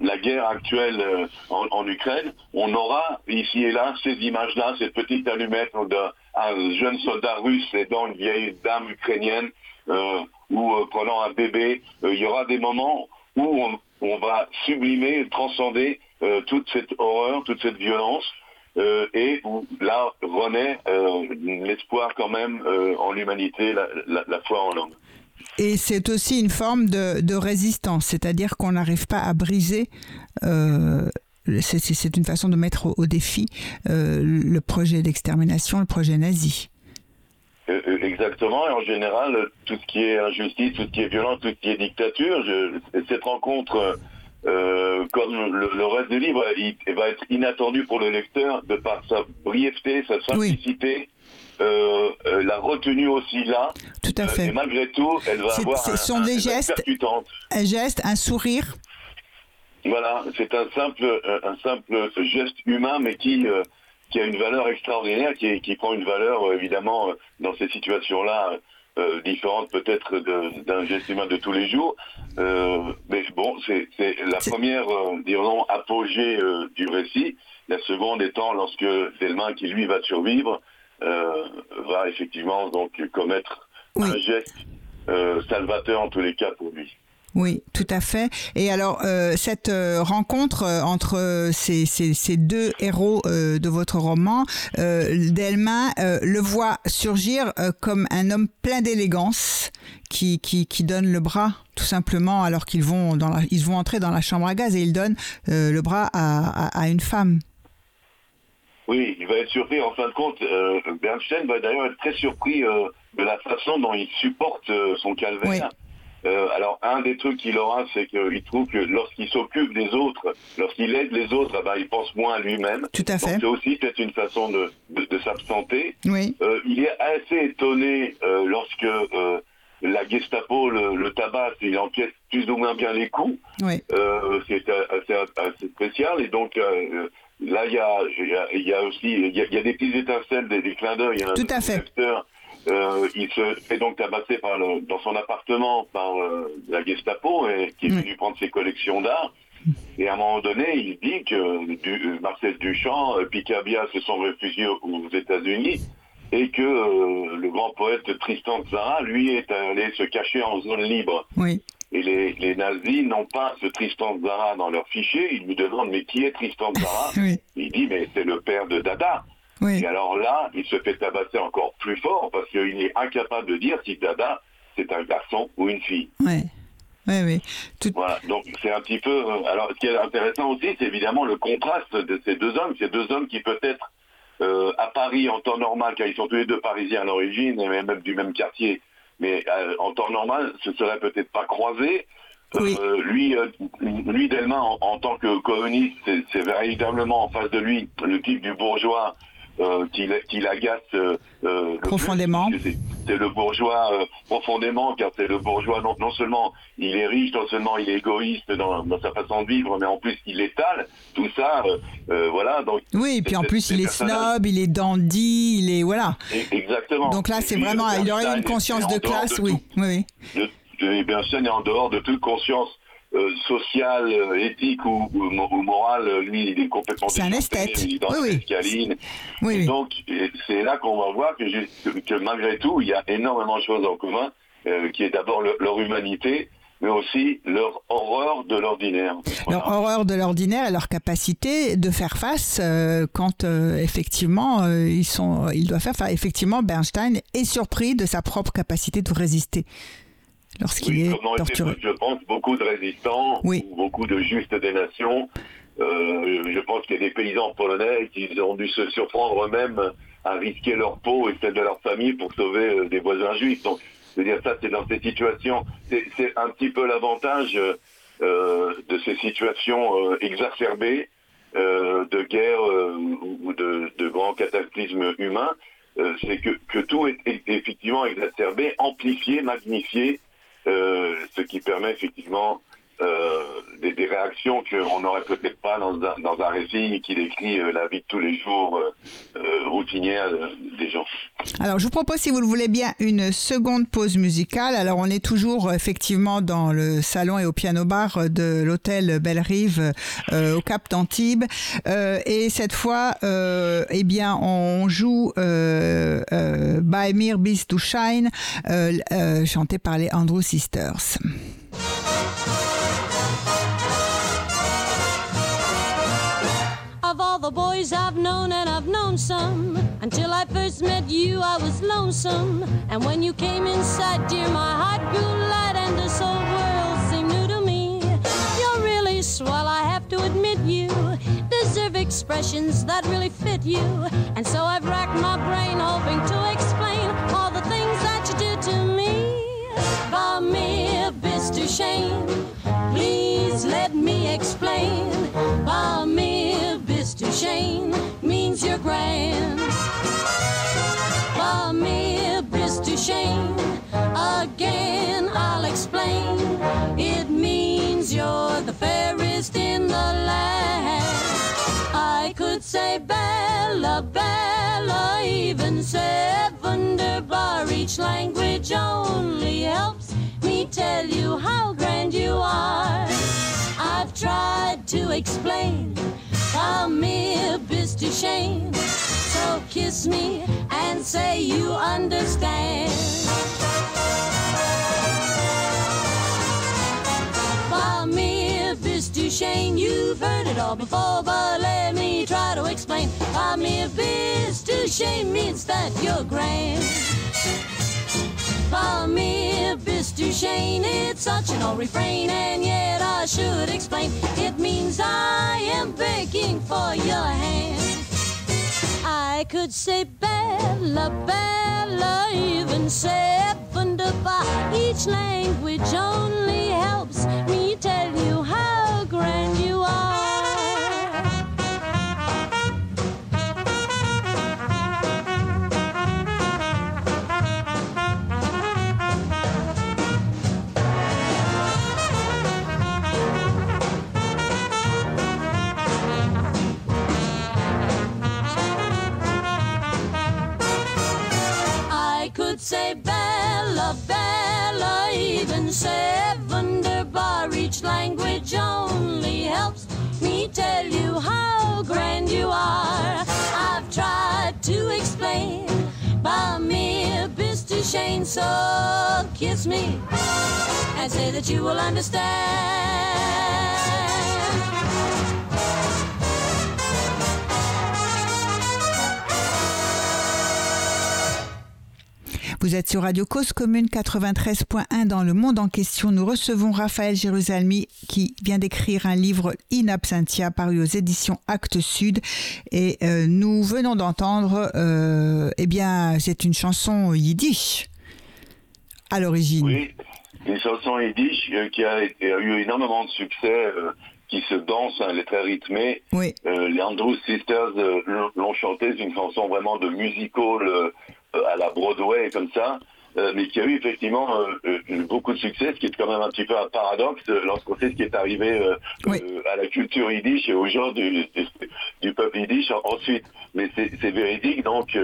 [SPEAKER 1] la guerre actuelle euh, en, Ukraine, on aura ici et là ces images-là, cette petite allumette d'un un jeune soldat russe aidant une vieille dame ukrainienne euh, ou euh, prenant un bébé. Il y aura des moments où on, va sublimer, transcender toute cette horreur, toute cette violence, et où là renaît l'espoir quand même en l'humanité, la foi en l'homme.
[SPEAKER 2] Et c'est aussi une forme de, de résistance c'est-à-dire qu'on n'arrive pas à briser euh, c'est- une façon de mettre au, au défi euh, le projet d'extermination, le projet nazi.
[SPEAKER 1] Euh, exactement, et en général, tout ce qui est injustice, tout ce qui est violence, tout ce qui est dictature, je, cette rencontre, euh, comme le, le reste du livre, il, il va être inattendu pour le lecteur de par sa brièveté, sa simplicité, euh, la retenue aussi là,
[SPEAKER 2] à
[SPEAKER 1] euh,
[SPEAKER 2] fait.
[SPEAKER 1] et malgré tout, elle va avoir
[SPEAKER 2] ce
[SPEAKER 1] un,
[SPEAKER 2] sont
[SPEAKER 1] un-
[SPEAKER 2] des
[SPEAKER 1] elle va être
[SPEAKER 2] gestes.
[SPEAKER 1] percutante.
[SPEAKER 2] Un geste, un sourire.
[SPEAKER 1] Voilà, c'est un simple, euh, un simple geste humain, mais qui, euh, qui a une valeur extraordinaire, qui, qui prend une valeur évidemment dans ces situations-là euh, différentes peut-être d'un geste humain de tous les jours. Euh, mais bon, c'est la première, euh, dirons, apogée du récit. La seconde étant lorsque Delmin, qui lui va survivre, va effectivement donc commettre
[SPEAKER 2] Oui.
[SPEAKER 1] un geste euh, salvateur en tous les cas pour lui.
[SPEAKER 2] Oui, tout à fait. Et alors, euh, cette euh, rencontre euh, entre ces, ces, ces, deux héros de votre roman, Delma le voit surgir comme un homme plein d'élégance qui, qui, qui, donne le bras, tout simplement, alors qu'ils vont, dans la, ils vont entrer dans la chambre à gaz et il donne le bras à, à, à, une femme.
[SPEAKER 1] Oui, il va être surpris. En fin de compte, Bernstein va d'ailleurs être très surpris de la façon dont il supporte son calvaire. Oui. Euh, alors, un des trucs qu'il aura, c'est qu'il trouve que lorsqu'il s'occupe des autres, lorsqu'il aide les autres, eh ben, il pense moins à lui-même.
[SPEAKER 2] Tout à fait.
[SPEAKER 1] C'est aussi peut-être une façon de, de, de s'absenter.
[SPEAKER 2] Oui.
[SPEAKER 1] Euh, il est assez étonné euh, lorsque euh, la Gestapo le, le tabac, il enquête plus ou moins bien les coups.
[SPEAKER 2] Oui.
[SPEAKER 1] Euh, c'est assez, assez, spécial. Et donc, euh, là, il y a, y a, aussi il y a, il y a des petites étincelles, des, des clins d'œil. Hein,
[SPEAKER 2] Tout à fait.
[SPEAKER 1] Euh, il se fait donc tabasser par le, dans son appartement par euh, la Gestapo et qui est venu mmh. prendre ses collections d'art. Et à un moment donné, il dit que du, Marcel Duchamp, euh, Picabia se sont réfugiés aux États-Unis et que euh, le grand poète Tristan Tzara, lui, est allé se cacher en zone libre.
[SPEAKER 2] Oui.
[SPEAKER 1] Et les, les nazis n'ont pas ce Tristan Tzara dans leur fichier. Ils lui demandent mais qui est Tristan Tzara
[SPEAKER 2] oui.
[SPEAKER 1] Il dit mais c'est le père de Dada.
[SPEAKER 2] Oui.
[SPEAKER 1] Et alors là, il se fait tabasser encore plus fort parce qu'il est incapable de dire si Dada, c'est un garçon ou une fille.
[SPEAKER 2] Oui. Oui, oui.
[SPEAKER 1] Tout... Voilà, donc c'est un petit peu... Alors, ce qui est intéressant aussi, c'est évidemment le contraste de ces deux hommes. Ces deux hommes qui peut-être, euh, à Paris, en temps normal, car ils sont tous les deux parisiens à l'origine, et même du même quartier, mais euh, en temps normal, ce serait peut-être pas croisés.
[SPEAKER 2] Oui.
[SPEAKER 1] Euh, lui, euh, lui Delma, en, en, tant que communiste, c'est véritablement en face de lui le type du bourgeois euh, qui, qui l'agace euh,
[SPEAKER 2] profondément.
[SPEAKER 1] C'est le bourgeois euh, profondément, car c'est le bourgeois non, non, seulement il est riche, non seulement il est égoïste dans, dans sa façon de vivre, mais en plus il étale tout ça. euh, voilà. Donc
[SPEAKER 2] oui, et puis en plus il est snob, il est dandy, il est voilà.
[SPEAKER 1] Exactement.
[SPEAKER 2] Donc là, c'est vraiment, il aurait une conscience de classe,
[SPEAKER 1] de
[SPEAKER 2] oui, oui,
[SPEAKER 1] oui. De, Bernstein est en dehors de toute conscience euh, social, euh, éthique ou, ou, ou, morale, lui, il est complètement
[SPEAKER 2] C'est un esthète.
[SPEAKER 1] Il est dans
[SPEAKER 2] oui,
[SPEAKER 1] oui. donc, c'est là qu'on va voir que, malgré tout, il y a énormément de choses en commun, euh, qui est d'abord le, leur humanité, mais aussi leur horreur de l'ordinaire.
[SPEAKER 2] Voilà. Leur horreur de l'ordinaire et leur capacité de faire face euh, quand euh, effectivement euh, ils sont, ils doivent faire face. Effectivement, Bernstein est surpris de sa propre capacité de résister lorsqu'il
[SPEAKER 1] oui,
[SPEAKER 2] est torturé.
[SPEAKER 1] Été, je pense beaucoup de résistants,
[SPEAKER 2] oui.
[SPEAKER 1] beaucoup de justes des nations. Euh, je pense qu'il y a des paysans polonais qui ont dû se surprendre eux-mêmes à risquer leur peau et celle de leur famille pour sauver euh, des voisins juifs. Donc, je veux dire, ça, c'est dans ces situations. C'est un petit peu l'avantage euh, de ces situations euh, exacerbées de guerre ou de, de, grands cataclysmes humains. c'est que, que, tout est, effectivement exacerbé, amplifié, magnifié, ce qui permet effectivement euh, des, des, réactions qu'on n'aurait peut-être pas dans un, dans un, récit qui décrit euh, la vie de tous les jours euh, routinière des gens.
[SPEAKER 2] Alors, je vous propose, si vous le voulez bien, une seconde pause musicale. Alors, on est toujours effectivement dans le salon et au piano-bar de l'hôtel Belle-Rive au Cap d'Antibes. et cette fois, eh bien, on joue By Mir Beast to Shine, chanté par les Andrew Sisters.
[SPEAKER 3] Boys I've known, and I've known some, until I first met you, I was lonesome. And when you came inside, dear, my heart grew light, and this whole world seemed new to me. You're really swell, I have to admit you deserve expressions that really fit you. And so I've racked my brain, hoping to explain all the things that you did to me. By me, bis to shame. Please let me explain. By me, to Shane means you're grand. By me, bis to Shane. Again, I'll explain. It means you're the fairest in the land. I could say Bella, Bella, even say Wunderbar. Each language only helps me tell you how grand you are. I've tried to explain Here, bis to shame. So kiss me and say you understand. Shane. You've heard it all before, but let me try to explain. I'm mere bis to Shane means that you're grand. For me, bis to Shane, it's such an old refrain, and yet I should explain. It means I am begging for your hand. I could say Bella, Bella, even say wunderbar. Each language only helps me tell you how grand you are. Shane, so kiss me and say that you will understand.
[SPEAKER 2] Vous êtes sur Radio Cause Commune 93.1 dans le monde en question. Nous recevons Raphaël Jérusalemi qui vient d'écrire un livre In Absentia paru aux éditions Actes Sud. Et euh, nous venons d'entendre, euh, eh bien, c'est une chanson yiddish à l'origine.
[SPEAKER 1] Oui, une chanson yiddish euh, qui a, été- a eu énormément de succès, euh, qui se danse, hein, elle est très rythmée.
[SPEAKER 2] Oui,
[SPEAKER 1] Euh, les Andrews Sisters euh, l'ont- chanté, c'est une chanson vraiment de musical à la Broadway comme ça, euh, mais qui a eu effectivement euh, euh, beaucoup de succès, ce qui est quand même un petit peu un paradoxe lorsqu'on sait ce qui est arrivé
[SPEAKER 2] Oui.
[SPEAKER 1] à la culture yiddish et aux gens du, du, du peuple yiddish en- ensuite. Mais c'est véridique donc.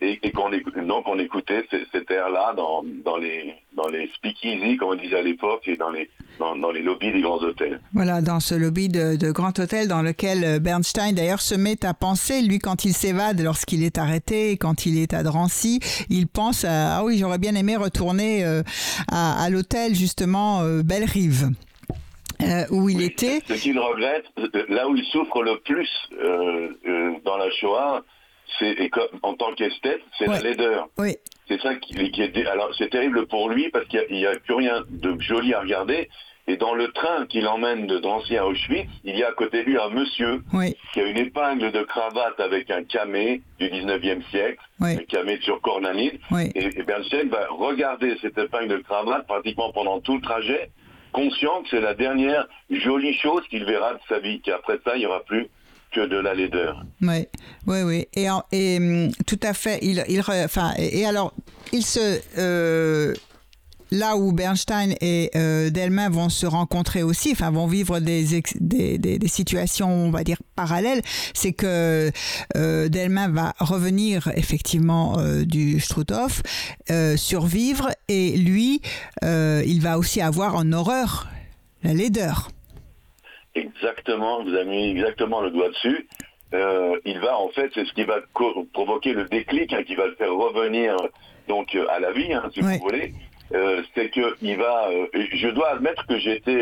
[SPEAKER 1] Et, et qu'on donc on écoutait ces- cet air-là dans, dans les dans les speakeasy comme on disait à l'époque et dans les dans, dans les lobbies des grands hôtels.
[SPEAKER 2] voilà, dans ce lobby de, de Grand Hôtel dans lequel euh, Bernstein d'ailleurs se met à penser, lui quand il s'évade, lorsqu'il est arrêté, quand il est à Drancy, il pense à, ah oui, j'aurais bien aimé retourner euh, à, à l'hôtel justement euh, Belle-Rive. euh, où il
[SPEAKER 1] Oui,
[SPEAKER 2] était.
[SPEAKER 1] Ce qu'il regrette, euh, là où il souffre le plus euh, euh, dans la Shoah, c'est et comme- en tant qu'esthète, c'est
[SPEAKER 2] Ouais.
[SPEAKER 1] la laideur.
[SPEAKER 2] Oui,
[SPEAKER 1] C'est ça qui, qui est. Alors c'est terrible pour lui parce qu'il n'y a, plus rien de joli à regarder. Et dans le train qui l'emmène de Drancy à Auschwitz, il y a à côté de lui un monsieur
[SPEAKER 2] oui,
[SPEAKER 1] qui a une épingle de cravate avec un camé du 19e siècle,
[SPEAKER 2] oui,
[SPEAKER 1] un camé sur cornanide. Et, et Bernstein va regarder cette épingle de cravate pratiquement pendant tout le trajet, conscient que c'est la dernière jolie chose qu'il verra de sa vie, qu'après ça, il n'y aura plus que de la laideur.
[SPEAKER 2] Oui, oui, oui. Et, hum, tout à fait. Il, enfin, et, alors, il se. euh, là où Bernstein et euh, vont se rencontrer aussi, enfin vont vivre des, des, situations, on va dire, parallèles, c'est que euh, va revenir effectivement euh, du Struthof, euh, survivre, et lui, il va aussi avoir en horreur la laideur.
[SPEAKER 1] Exactement, vous avez mis exactement le doigt dessus. Euh, il va, en fait, c'est ce qui va provoquer le déclic, hein, qui va le faire revenir donc euh, à la vie, hein, si vous voulez. Euh, c'est que il va. je dois admettre que j'ai été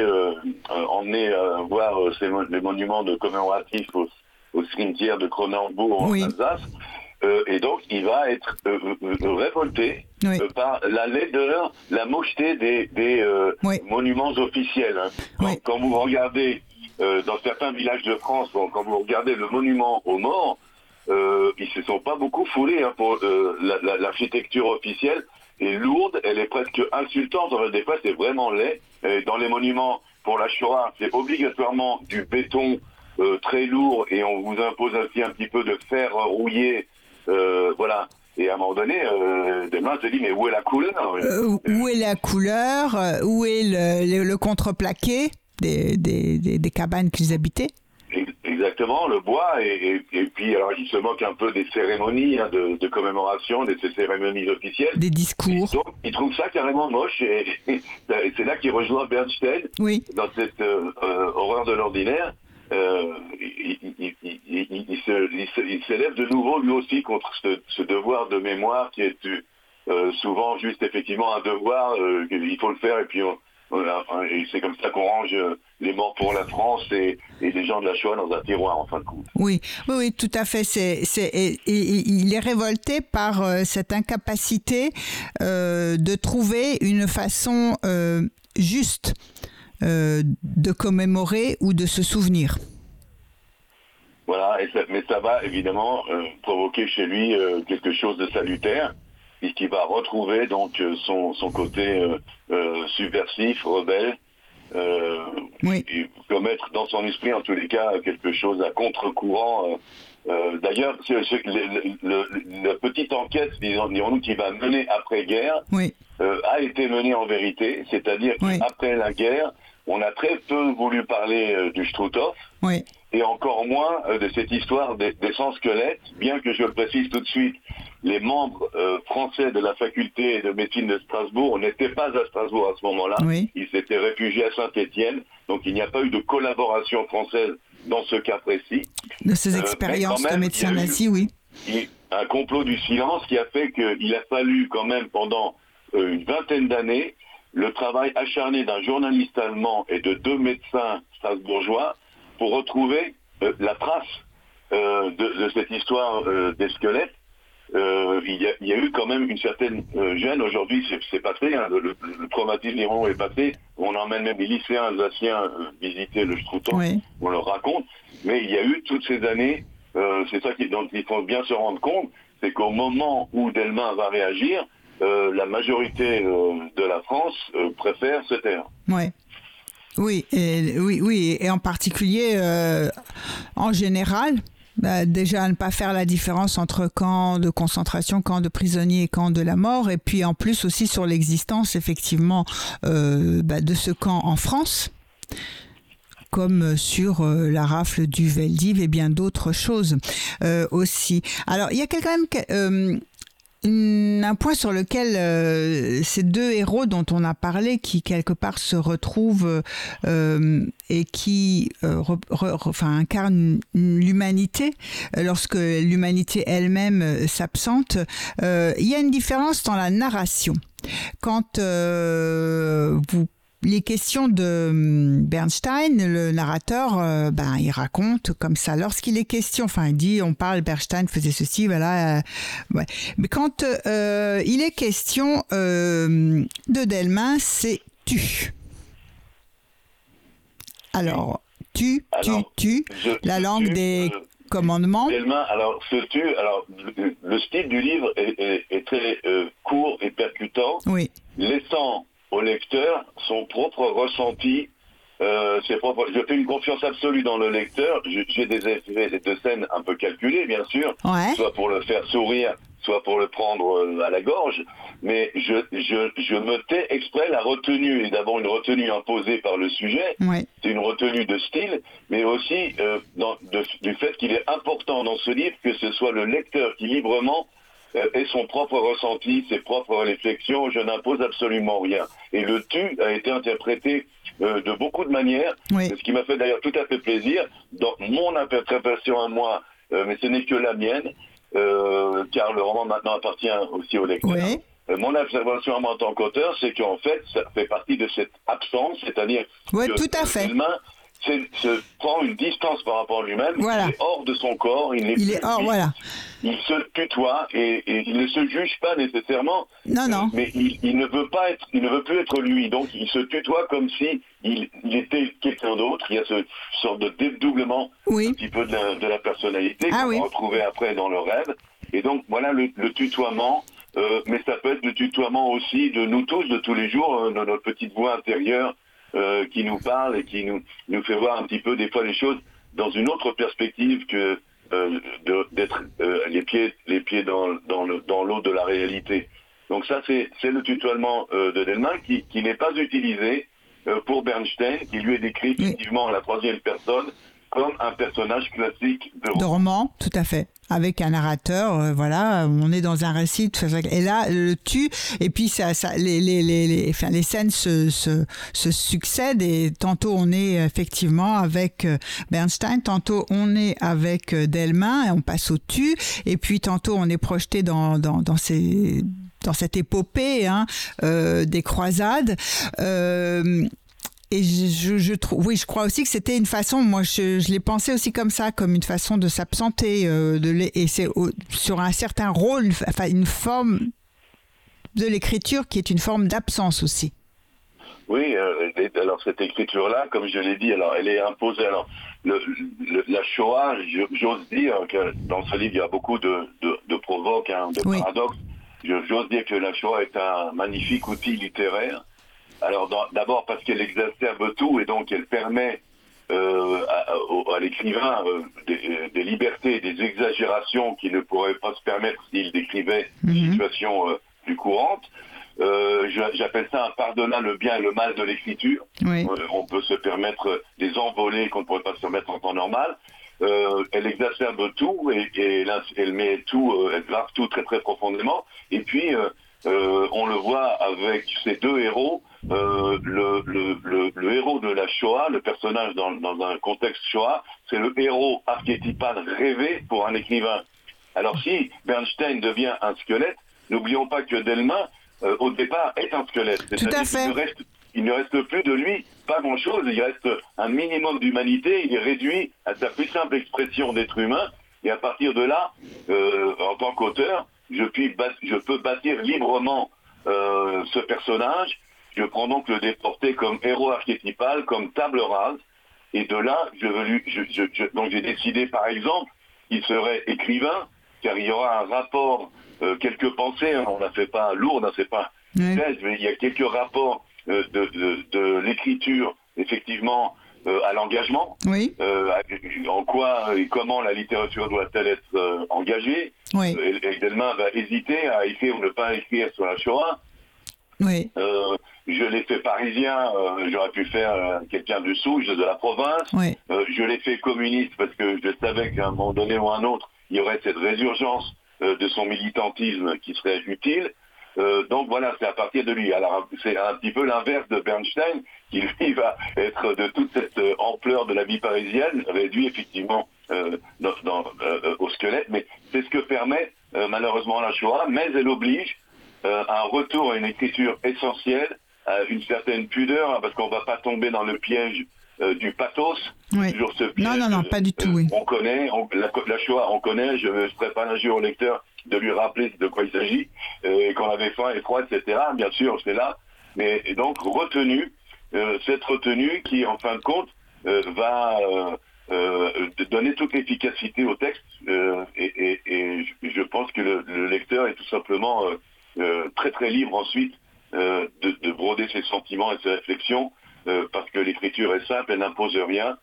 [SPEAKER 1] emmené voir ces mon- les monuments de commémoratifs au, au cimetière de Cronenbourg en. Alsace. Et donc, il va être révolté
[SPEAKER 2] Oui.
[SPEAKER 1] par la laideur, la mocheté des, monuments officiels. hein. Quand vous regardez euh, dans certains villages de France, bon, quand vous regardez le monument aux morts, euh, ils se sont pas beaucoup foulés hein, pour euh, la- la- l'architecture officielle est lourde, elle est presque insultante. Des fois, c'est vraiment laid. Euh, dans les monuments pour la Shoah, c'est obligatoirement du béton euh, très lourd et on vous impose aussi un petit peu de fer rouillé. euh, voilà. Et à un moment donné, euh, demain, te dis, mais où est la couleur?
[SPEAKER 2] Euh, où est la couleur? Où est le- le contreplaqué? Des, des, des, des cabanes qu'ils habitaient
[SPEAKER 1] Ex- Exactement, le bois, et, et- et puis alors il se moque un peu des cérémonies hein, de, de commémoration, de ces cérémonies officielles.
[SPEAKER 2] Des discours
[SPEAKER 1] Donc il trouve ça carrément moche, et, c'est là qu'il rejoint Bernstein
[SPEAKER 2] Oui,
[SPEAKER 1] dans cette euh, euh, horreur de l'ordinaire. Euh, il, il- il- il s'élève de nouveau lui aussi contre ce, ce devoir de mémoire qui est euh, souvent juste effectivement un devoir, euh, il faut le faire et puis on- voilà, enfin, et c'est comme ça qu'on range euh, les morts pour la France et, les gens de la Shoah dans un tiroir en fin de compte.
[SPEAKER 2] Oui, oui, oui tout à fait. C'est, il est révolté par euh, cette incapacité euh, de trouver une façon euh, juste de commémorer ou de se souvenir.
[SPEAKER 1] Voilà, mais ça va évidemment provoquer chez lui quelque chose de salutaire puisqu'il va retrouver donc son, son côté subversif, rebelle, euh, oui. commettre dans son esprit en tous les cas quelque chose à contre-courant. Euh, euh D'ailleurs, la petite enquête, dirons-nous, qui va mener après-guerre,
[SPEAKER 2] oui.
[SPEAKER 1] euh, a été menée en vérité, c'est-à-dire qu'après la guerre, on a très peu voulu parler euh, du Struthof,
[SPEAKER 2] oui.
[SPEAKER 1] et encore moins euh, de cette histoire des, des sans-squelettes, bien que je le précise tout de suite, les membres euh, français de la faculté de médecine de Strasbourg n'étaient pas à Strasbourg à ce moment-là. Ils s'étaient réfugiés à Saint-Étienne. Donc il n'y a pas eu de collaboration française dans ce cas précis.
[SPEAKER 2] De ces euh, expériences de médecins nazis, oui.
[SPEAKER 1] Un complot du silence qui a fait qu'il a fallu quand même pendant une vingtaine d'années le travail acharné d'un journaliste allemand et de deux médecins strasbourgeois pour retrouver la trace de, de, cette histoire des squelettes euh, il, y a, eu quand même une certaine euh, gêne. Aujourd'hui, c'est passé, hein, le, traumatisme iran est passé. On emmène même les lycéens alsaciens euh, visiter le Strouton, on leur raconte. Mais il y a eu toutes ces années, c'est ça dont il faut bien se rendre compte, c'est qu'au moment où Delma va réagir, la majorité de la France préfère se taire.
[SPEAKER 2] Ouais. Oui, et, oui, oui, et en particulier, en général, bah, déjà ne pas faire la différence entre camp de concentration, camp de prisonniers et camp de la mort, et puis en plus aussi sur l'existence effectivement euh, bah, de ce camp en France comme sur euh, la rafle du Veldiv et bien d'autres choses euh, aussi. Alors il y a quand même un point sur lequel euh, ces deux héros dont on a parlé, qui quelque part se retrouvent euh, et qui euh, enfin, incarnent l'humanité, lorsque l'humanité elle-même s'absente, il y a une différence dans la narration. Quand vous les questions de hum, Bernstein, le narrateur, euh, ben, il raconte comme ça. Lorsqu'il est question, enfin, il dit, on parle, Bernstein faisait ceci, voilà. Euh, ouais. Mais quand euh, il est question de Delmain, c'est tu. Alors, tu, tu, tu, la langue des commandements.
[SPEAKER 1] Delmain, alors, ce tu, alors, le, style du livre est, est très court et percutant.
[SPEAKER 2] Oui.
[SPEAKER 1] Laissant au lecteur son propre ressenti. Euh, ses propres... Je fais une confiance absolue dans le lecteur. J'ai des effets de scène un peu calculés, bien sûr, soit pour le faire sourire, soit pour le prendre euh, à la gorge. Mais je, je, je me tais exprès la retenue, et d'abord une retenue imposée par le sujet, c'est une retenue de style, mais aussi euh, dans, du fait qu'il est important dans ce livre que ce soit le lecteur qui librement et son propre ressenti, ses propres réflexions. Je n'impose absolument rien. Et le tu a été interprété euh, de beaucoup de manières, ce qui m'a fait d'ailleurs tout à fait plaisir dans mon interprétation à moi, euh, mais ce n'est que la mienne, car le roman maintenant appartient aussi au lecteur. mon observation à moi en tant qu'auteur, c'est qu'en fait, ça fait partie de cette absence, c'est-à-dire
[SPEAKER 2] oui, tout à fait
[SPEAKER 1] se prend une distance par rapport à lui-même. Il est hors de son corps. Il,
[SPEAKER 2] il est hors, voilà.
[SPEAKER 1] Il se tutoie et, il ne se juge pas nécessairement.
[SPEAKER 2] Non, non.
[SPEAKER 1] Euh, mais il, ne veut pas être, il ne veut plus être lui. Donc il se tutoie comme si il, était quelqu'un d'autre. Il y a ce sorte de dédoublement un petit peu de la, personnalité ah, qu'on va retrouver après dans le rêve. Et donc voilà le, tutoiement. Euh, mais ça peut être le tutoiement aussi de nous tous, de tous les jours, euh, de notre petite voix intérieure euh, qui nous parle et qui nous, nous fait voir un petit peu des fois les choses dans une autre perspective que euh, d'être euh, les pieds les pieds dans, dans l'eau dans de la réalité. Donc ça c'est le tutoiement de Delman qui, qui n'est pas utilisé pour Bernstein, qui lui est décrit effectivement à la troisième personne comme un personnage classique
[SPEAKER 2] de roman. tout à fait. Avec un narrateur, euh, voilà, on est dans un récit. Et là, le tu, et puis ça, ça, les, les, les, enfin, les scènes se, se, se, succèdent et tantôt on est effectivement avec euh, Bernstein, tantôt on est avec euh, Delmain et on passe au tu, et puis tantôt on est projeté dans, dans, dans ces dans cette épopée hein, des croisades. Euh, et je, je, trouve, oui, je crois aussi que c'était une façon. Moi, je, je l'ai pensé aussi comme ça, comme une façon de s'absenter, euh, de et c'est sur un certain rôle, enfin une forme de l'écriture qui est une forme d'absence aussi.
[SPEAKER 1] Oui, euh, alors cette écriture-là, comme je l'ai dit, alors elle est imposée. Alors le, la Shoah, j'ose dire que dans ce livre il y a beaucoup de, de, de provoques, hein, de paradoxes. J'ose dire que la Shoah est un magnifique outil littéraire. Alors d'abord parce qu'elle exacerbe tout et donc elle permet euh, à, à l'écrivain euh, des, des, libertés, des exagérations qui ne pourraient pas se permettre s'il décrivait une mhm. situation euh, plus courante. Euh, j'appelle ça un pardonnant le bien et le mal de l'écriture. Euh, on peut se permettre des envolées qu'on ne pourrait pas se permettre en temps normal. Euh, elle exacerbe tout et, et elle, met tout, elle grave tout très très profondément. Et puis on le voit avec ces deux héros. Le, le, le, le, héros de la Shoah, le personnage dans, dans un contexte Shoah, c'est le héros archétypal rêvé pour un écrivain. Alors si Bernstein devient un squelette, n'oublions pas que Delma euh, au départ, est un squelette.
[SPEAKER 2] Tout à fait.
[SPEAKER 1] Il ne, reste, il ne reste plus de lui pas grand-chose. Il reste un minimum d'humanité. Il est réduit à sa plus simple expression d'être humain. Et à partir de là, euh, en tant qu'auteur, je, je, peux bâtir librement euh, ce personnage. Je prends donc le déporté comme héros archétypal, comme table rase. Et de là, je, je, je donc j'ai décidé, par exemple, qu'il serait écrivain, car il y aura un rapport euh, quelques pensées, hein, on ne fait pas lourde, hein, c'est pas mais il y a quelques rapports euh, de, de, de l'écriture, effectivement, à l'engagement.
[SPEAKER 2] Oui.
[SPEAKER 1] en quoi et comment la littérature doit-elle être engagée.
[SPEAKER 2] Oui.
[SPEAKER 1] et, Delma va hésiter à écrire ou ne pas écrire sur la Shoah.
[SPEAKER 2] Oui.
[SPEAKER 1] je l'ai fait parisien, j'aurais pu faire quelqu'un du Souge, de la province.
[SPEAKER 2] Oui.
[SPEAKER 1] je l'ai fait communiste parce que je savais qu'à un moment donné ou un autre, il y aurait cette résurgence euh, de son militantisme qui serait utile. Euh, donc voilà, c'est à partir de lui. Alors c'est un petit peu l'inverse de Bernstein, qui lui va être de toute cette euh, ampleur de la vie parisienne, réduit effectivement dans, au squelette, mais c'est ce que permet malheureusement la Shoah, mais elle oblige un retour à une écriture essentielle, à une certaine pudeur, hein, parce qu'on ne va pas tomber dans le piège euh, du pathos.
[SPEAKER 2] Toujours ce non, non, non, pas du tout. Oui.
[SPEAKER 1] On connaît, la, la, Shoah, on connaît. Je ne ferai pas l'injure au lecteur de lui rappeler de quoi il s'agit, euh, et qu'on avait faim et froid, etc. Bien sûr, c'est là. Mais donc retenue, euh, cette retenue qui, en fin de compte, va donner toute l'efficacité au texte. Et, et, je pense que le, lecteur est tout simplement très très libre ensuite de, de, broder ses sentiments et ses réflexions euh, parce que l'écriture est simple, elle n'impose rien.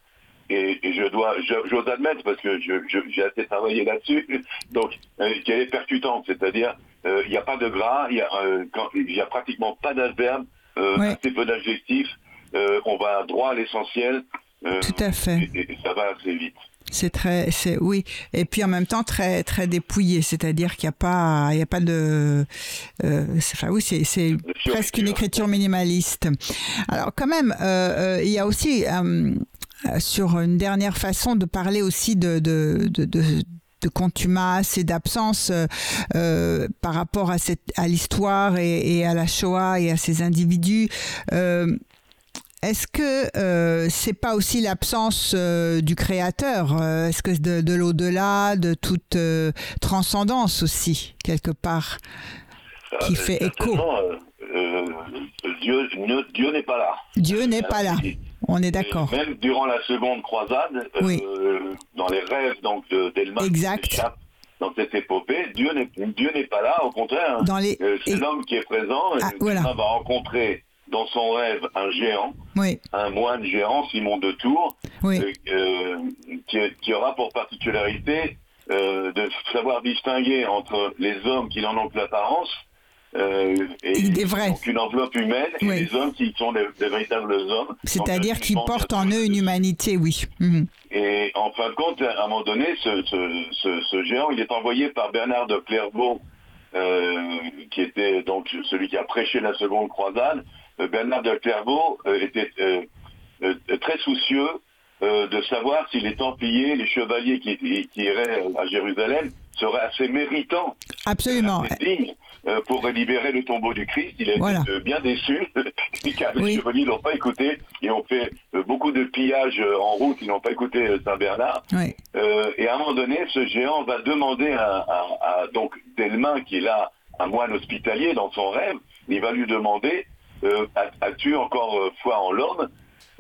[SPEAKER 1] Et, je dois, j'ose admettre, parce que j'ai assez travaillé là-dessus, donc euh, qu'elle est percutante, c'est-à-dire euh, il n'y a pas de gras, il n'y a, pratiquement pas d'adverbe, assez peu d'adjectifs, on va droit à l'essentiel.
[SPEAKER 2] Tout à fait.
[SPEAKER 1] et ça va assez vite.
[SPEAKER 2] C'est très, c'est oui, et puis en même temps très très dépouillé, c'est-à-dire qu'il n'y a pas, il y a pas de, euh, enfin oui, c'est, c'est presque une écriture minimaliste. Alors quand même, euh, euh il y a aussi euh, sur une dernière façon de parler aussi de, de, de, de de contumace et d'absence euh, par rapport à, cette, à l'histoire et, et, à la Shoah et à ces individus. Euh, est-ce que euh, c'est pas aussi l'absence euh, du créateur euh, Est-ce que de, de l'au-delà, de toute transcendance aussi, quelque part, qui fait écho?
[SPEAKER 1] Dieu, Dieu n'est pas là.
[SPEAKER 2] Dieu n'est pas là. On est d'accord.
[SPEAKER 1] Même durant la seconde croisade, dans les rêves donc d'Elma,
[SPEAKER 2] exact.
[SPEAKER 1] dans cette épopée, Dieu n'est pas là. Au contraire, c'est l'homme qui est présent. Ah, et voilà. va rencontrer dans son rêve un géant, un moine géant, Simon de Tours,
[SPEAKER 2] euh,
[SPEAKER 1] euh, qui, aura pour particularité euh, de savoir distinguer entre les hommes qui n'en ont que l'apparence et donc une enveloppe humaine et les hommes qui sont des, véritables hommes.
[SPEAKER 2] C'est-à-dire qui portent en eux une humanité, oui. Mhm.
[SPEAKER 1] Et en fin de compte, à un moment donné, ce, ce, ce géant, il est envoyé par Bernard de Clairvaux, qui était donc celui qui a prêché la seconde croisade, euh, Bernard de Clairvaux euh, était euh, très soucieux euh, de savoir si les Templiers, les chevaliers qui, qui iraient à Jérusalem seraient assez méritants,
[SPEAKER 2] Absolument.
[SPEAKER 1] assez dignes euh, pour libérer le tombeau du Christ. Il est
[SPEAKER 2] Voilà.
[SPEAKER 1] euh, bien déçu car
[SPEAKER 2] Oui.
[SPEAKER 1] les chevaliers n'ont pas écouté et ont fait euh, beaucoup de pillages en route, ils n'ont pas écouté Saint-Bernard.
[SPEAKER 2] Oui.
[SPEAKER 1] Euh, et à un moment donné, ce géant va demander à, à- à- donc Delmin, qui est là, un moine hospitalier dans son rêve, il va lui demander euh, As- As-tu encore foi en l'homme?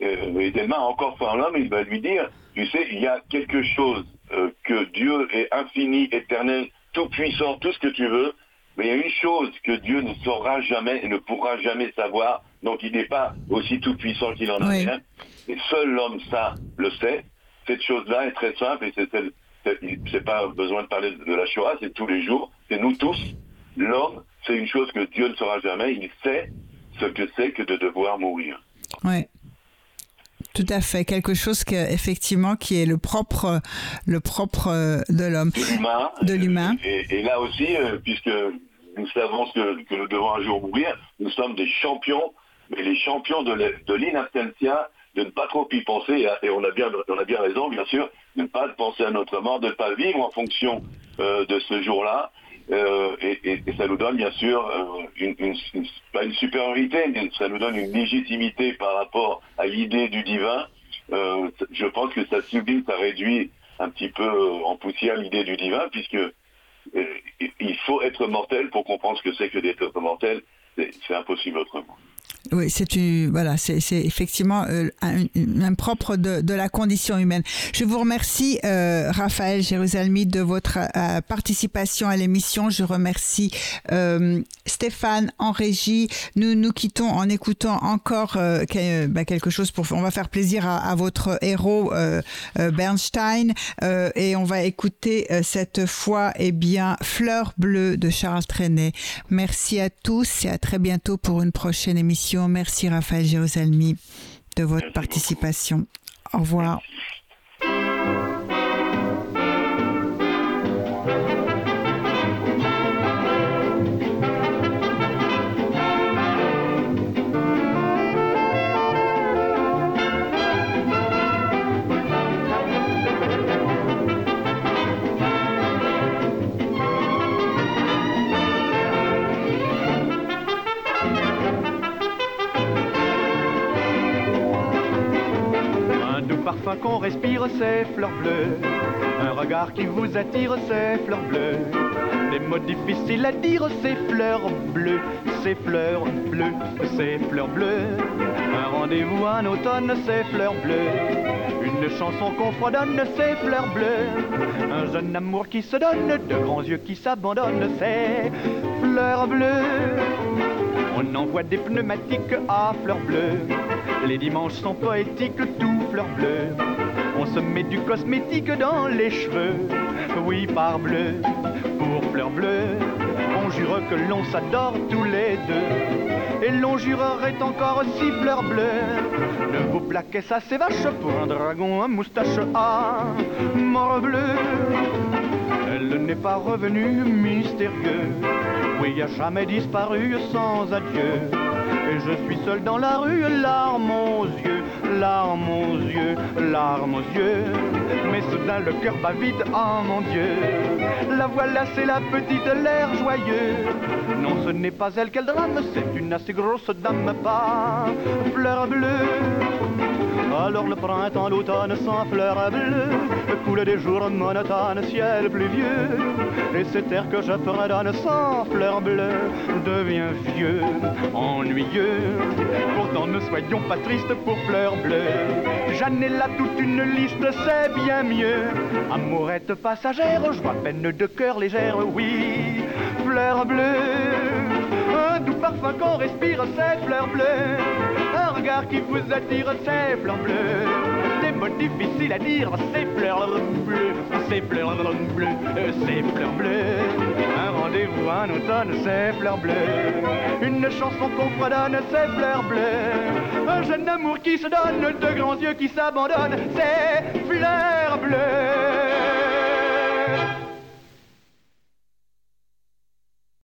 [SPEAKER 1] Euh, Et Delmin a encore foi en l'homme, il va lui dire Tu sais, il y a quelque chose euh, que Dieu est infini, éternel, tout puissant, tout ce que tu veux, mais il y a une chose que Dieu ne saura jamais et ne pourra jamais savoir, donc il n'est pas aussi tout puissant qu'il en a
[SPEAKER 2] Oui.
[SPEAKER 1] rien. Et seul l'homme ça le sait. Cette chose-là est très simple et c'est celle- c'est c'est pas besoin de parler de la Shoah, c'est tous les jours, c'est nous tous. L'homme, c'est une chose que Dieu ne saura jamais, il sait ce que c'est que de devoir mourir.
[SPEAKER 2] Tout à fait, quelque chose que effectivement qui est le propre, le propre euh, de l'homme.
[SPEAKER 1] De l'humain. Et, et là aussi, euh, puisque nous savons que, que nous devons un jour mourir, nous sommes des champions, mais les champions de l'e- de ne pas trop y penser, et, et on, a bien, on a bien raison, bien sûr, de ne pas penser à notre mort, de ne pas vivre en fonction euh, de ce jour-là. Euh, et, ça nous donne bien sûr euh, une, pas une supériorité, ça nous donne une légitimité par rapport à l'idée du divin. Euh, je pense que ça subit, ça réduit un petit peu en poussière l'idée du divin, puisque il faut être mortel pour comprendre ce que c'est que d'être mortel. C'est impossible autrement.
[SPEAKER 2] Oui, c'est une voilà, c'est effectivement euh, un, un propre de, de la condition humaine. Je vous remercie, euh, Raphaël Jérusalemi, de votre euh, participation à l'émission. Je remercie euh, Stéphane en régie. Nous nous quittons en écoutant encore euh, que- bah, quelque chose pour. On va faire plaisir à, à votre héros Bernstein et on va écouter cette fois eh bien Fleur bleue de Charles Trenet. Merci à tous et à très bientôt pour une prochaine émission. Merci Raphaël Jérusalemi de votre
[SPEAKER 1] Merci
[SPEAKER 2] participation. Au revoir.
[SPEAKER 4] Qu'on respire, c'est fleurs bleues. Un regard qui vous attire, c'est fleurs bleues. Des mots difficiles à dire, c'est fleurs bleues. C'est fleurs bleues, c'est fleurs bleues. Un rendez-vous en automne, c'est fleurs bleues. Une chanson qu'on fredonne, c'est fleurs bleues. Un jeune amour qui se donne, de grands yeux qui s'abandonnent, c'est fleurs bleues. Envoie des pneumatiques à fleurs bleues. Les dimanches sont poétiques, tout fleurs bleues. On se met du cosmétique dans les cheveux. Oui, parbleu, pour fleurs bleues. On jure que l'on s'adore tous les deux. Et l'on jurerait encore si fleurs bleues ne vous plaquez ça, c'est vache pour un dragon, un moustache à morbleu. Elle n'est pas revenue mystérieux. Oui, a jamais disparu sans adieu. Et je suis seul dans la rue, larmes aux yeux, larmes aux yeux, larmes aux yeux. Mais soudain le cœur bat vite, oh mon Dieu. La voilà, c'est la petite, l'air joyeux. Non, ce n'est pas elle qu'elle drame, c'est une assez grosse dame, pas fleur bleue. Alors le printemps, l'automne sans fleurs bleues Coule des jours monotones, ciel pluvieux. Et cet air que je fredonne sans fleurs bleues Devient vieux, ennuyeux. Pourtant ne soyons pas tristes pour fleurs bleues. J'en ai là toute une liste, c'est bien mieux. Amourette passagère, joie peine de cœur légère, oui. Fleurs bleues un doux parfum qu'on respire, c'est fleurs bleues. Un qui vous attire, c'est fleurs bleues. Des mots difficiles à dire, c'est fleurs bleues. C'est fleurs bleues, c'est fleurs bleues. Un rendez-vous en automne, c'est fleurs bleues. Une chanson qu'on fredonne, c'est fleurs bleues. Un jeune amour qui se donne, de grands yeux qui s'abandonnent, c'est fleurs bleues.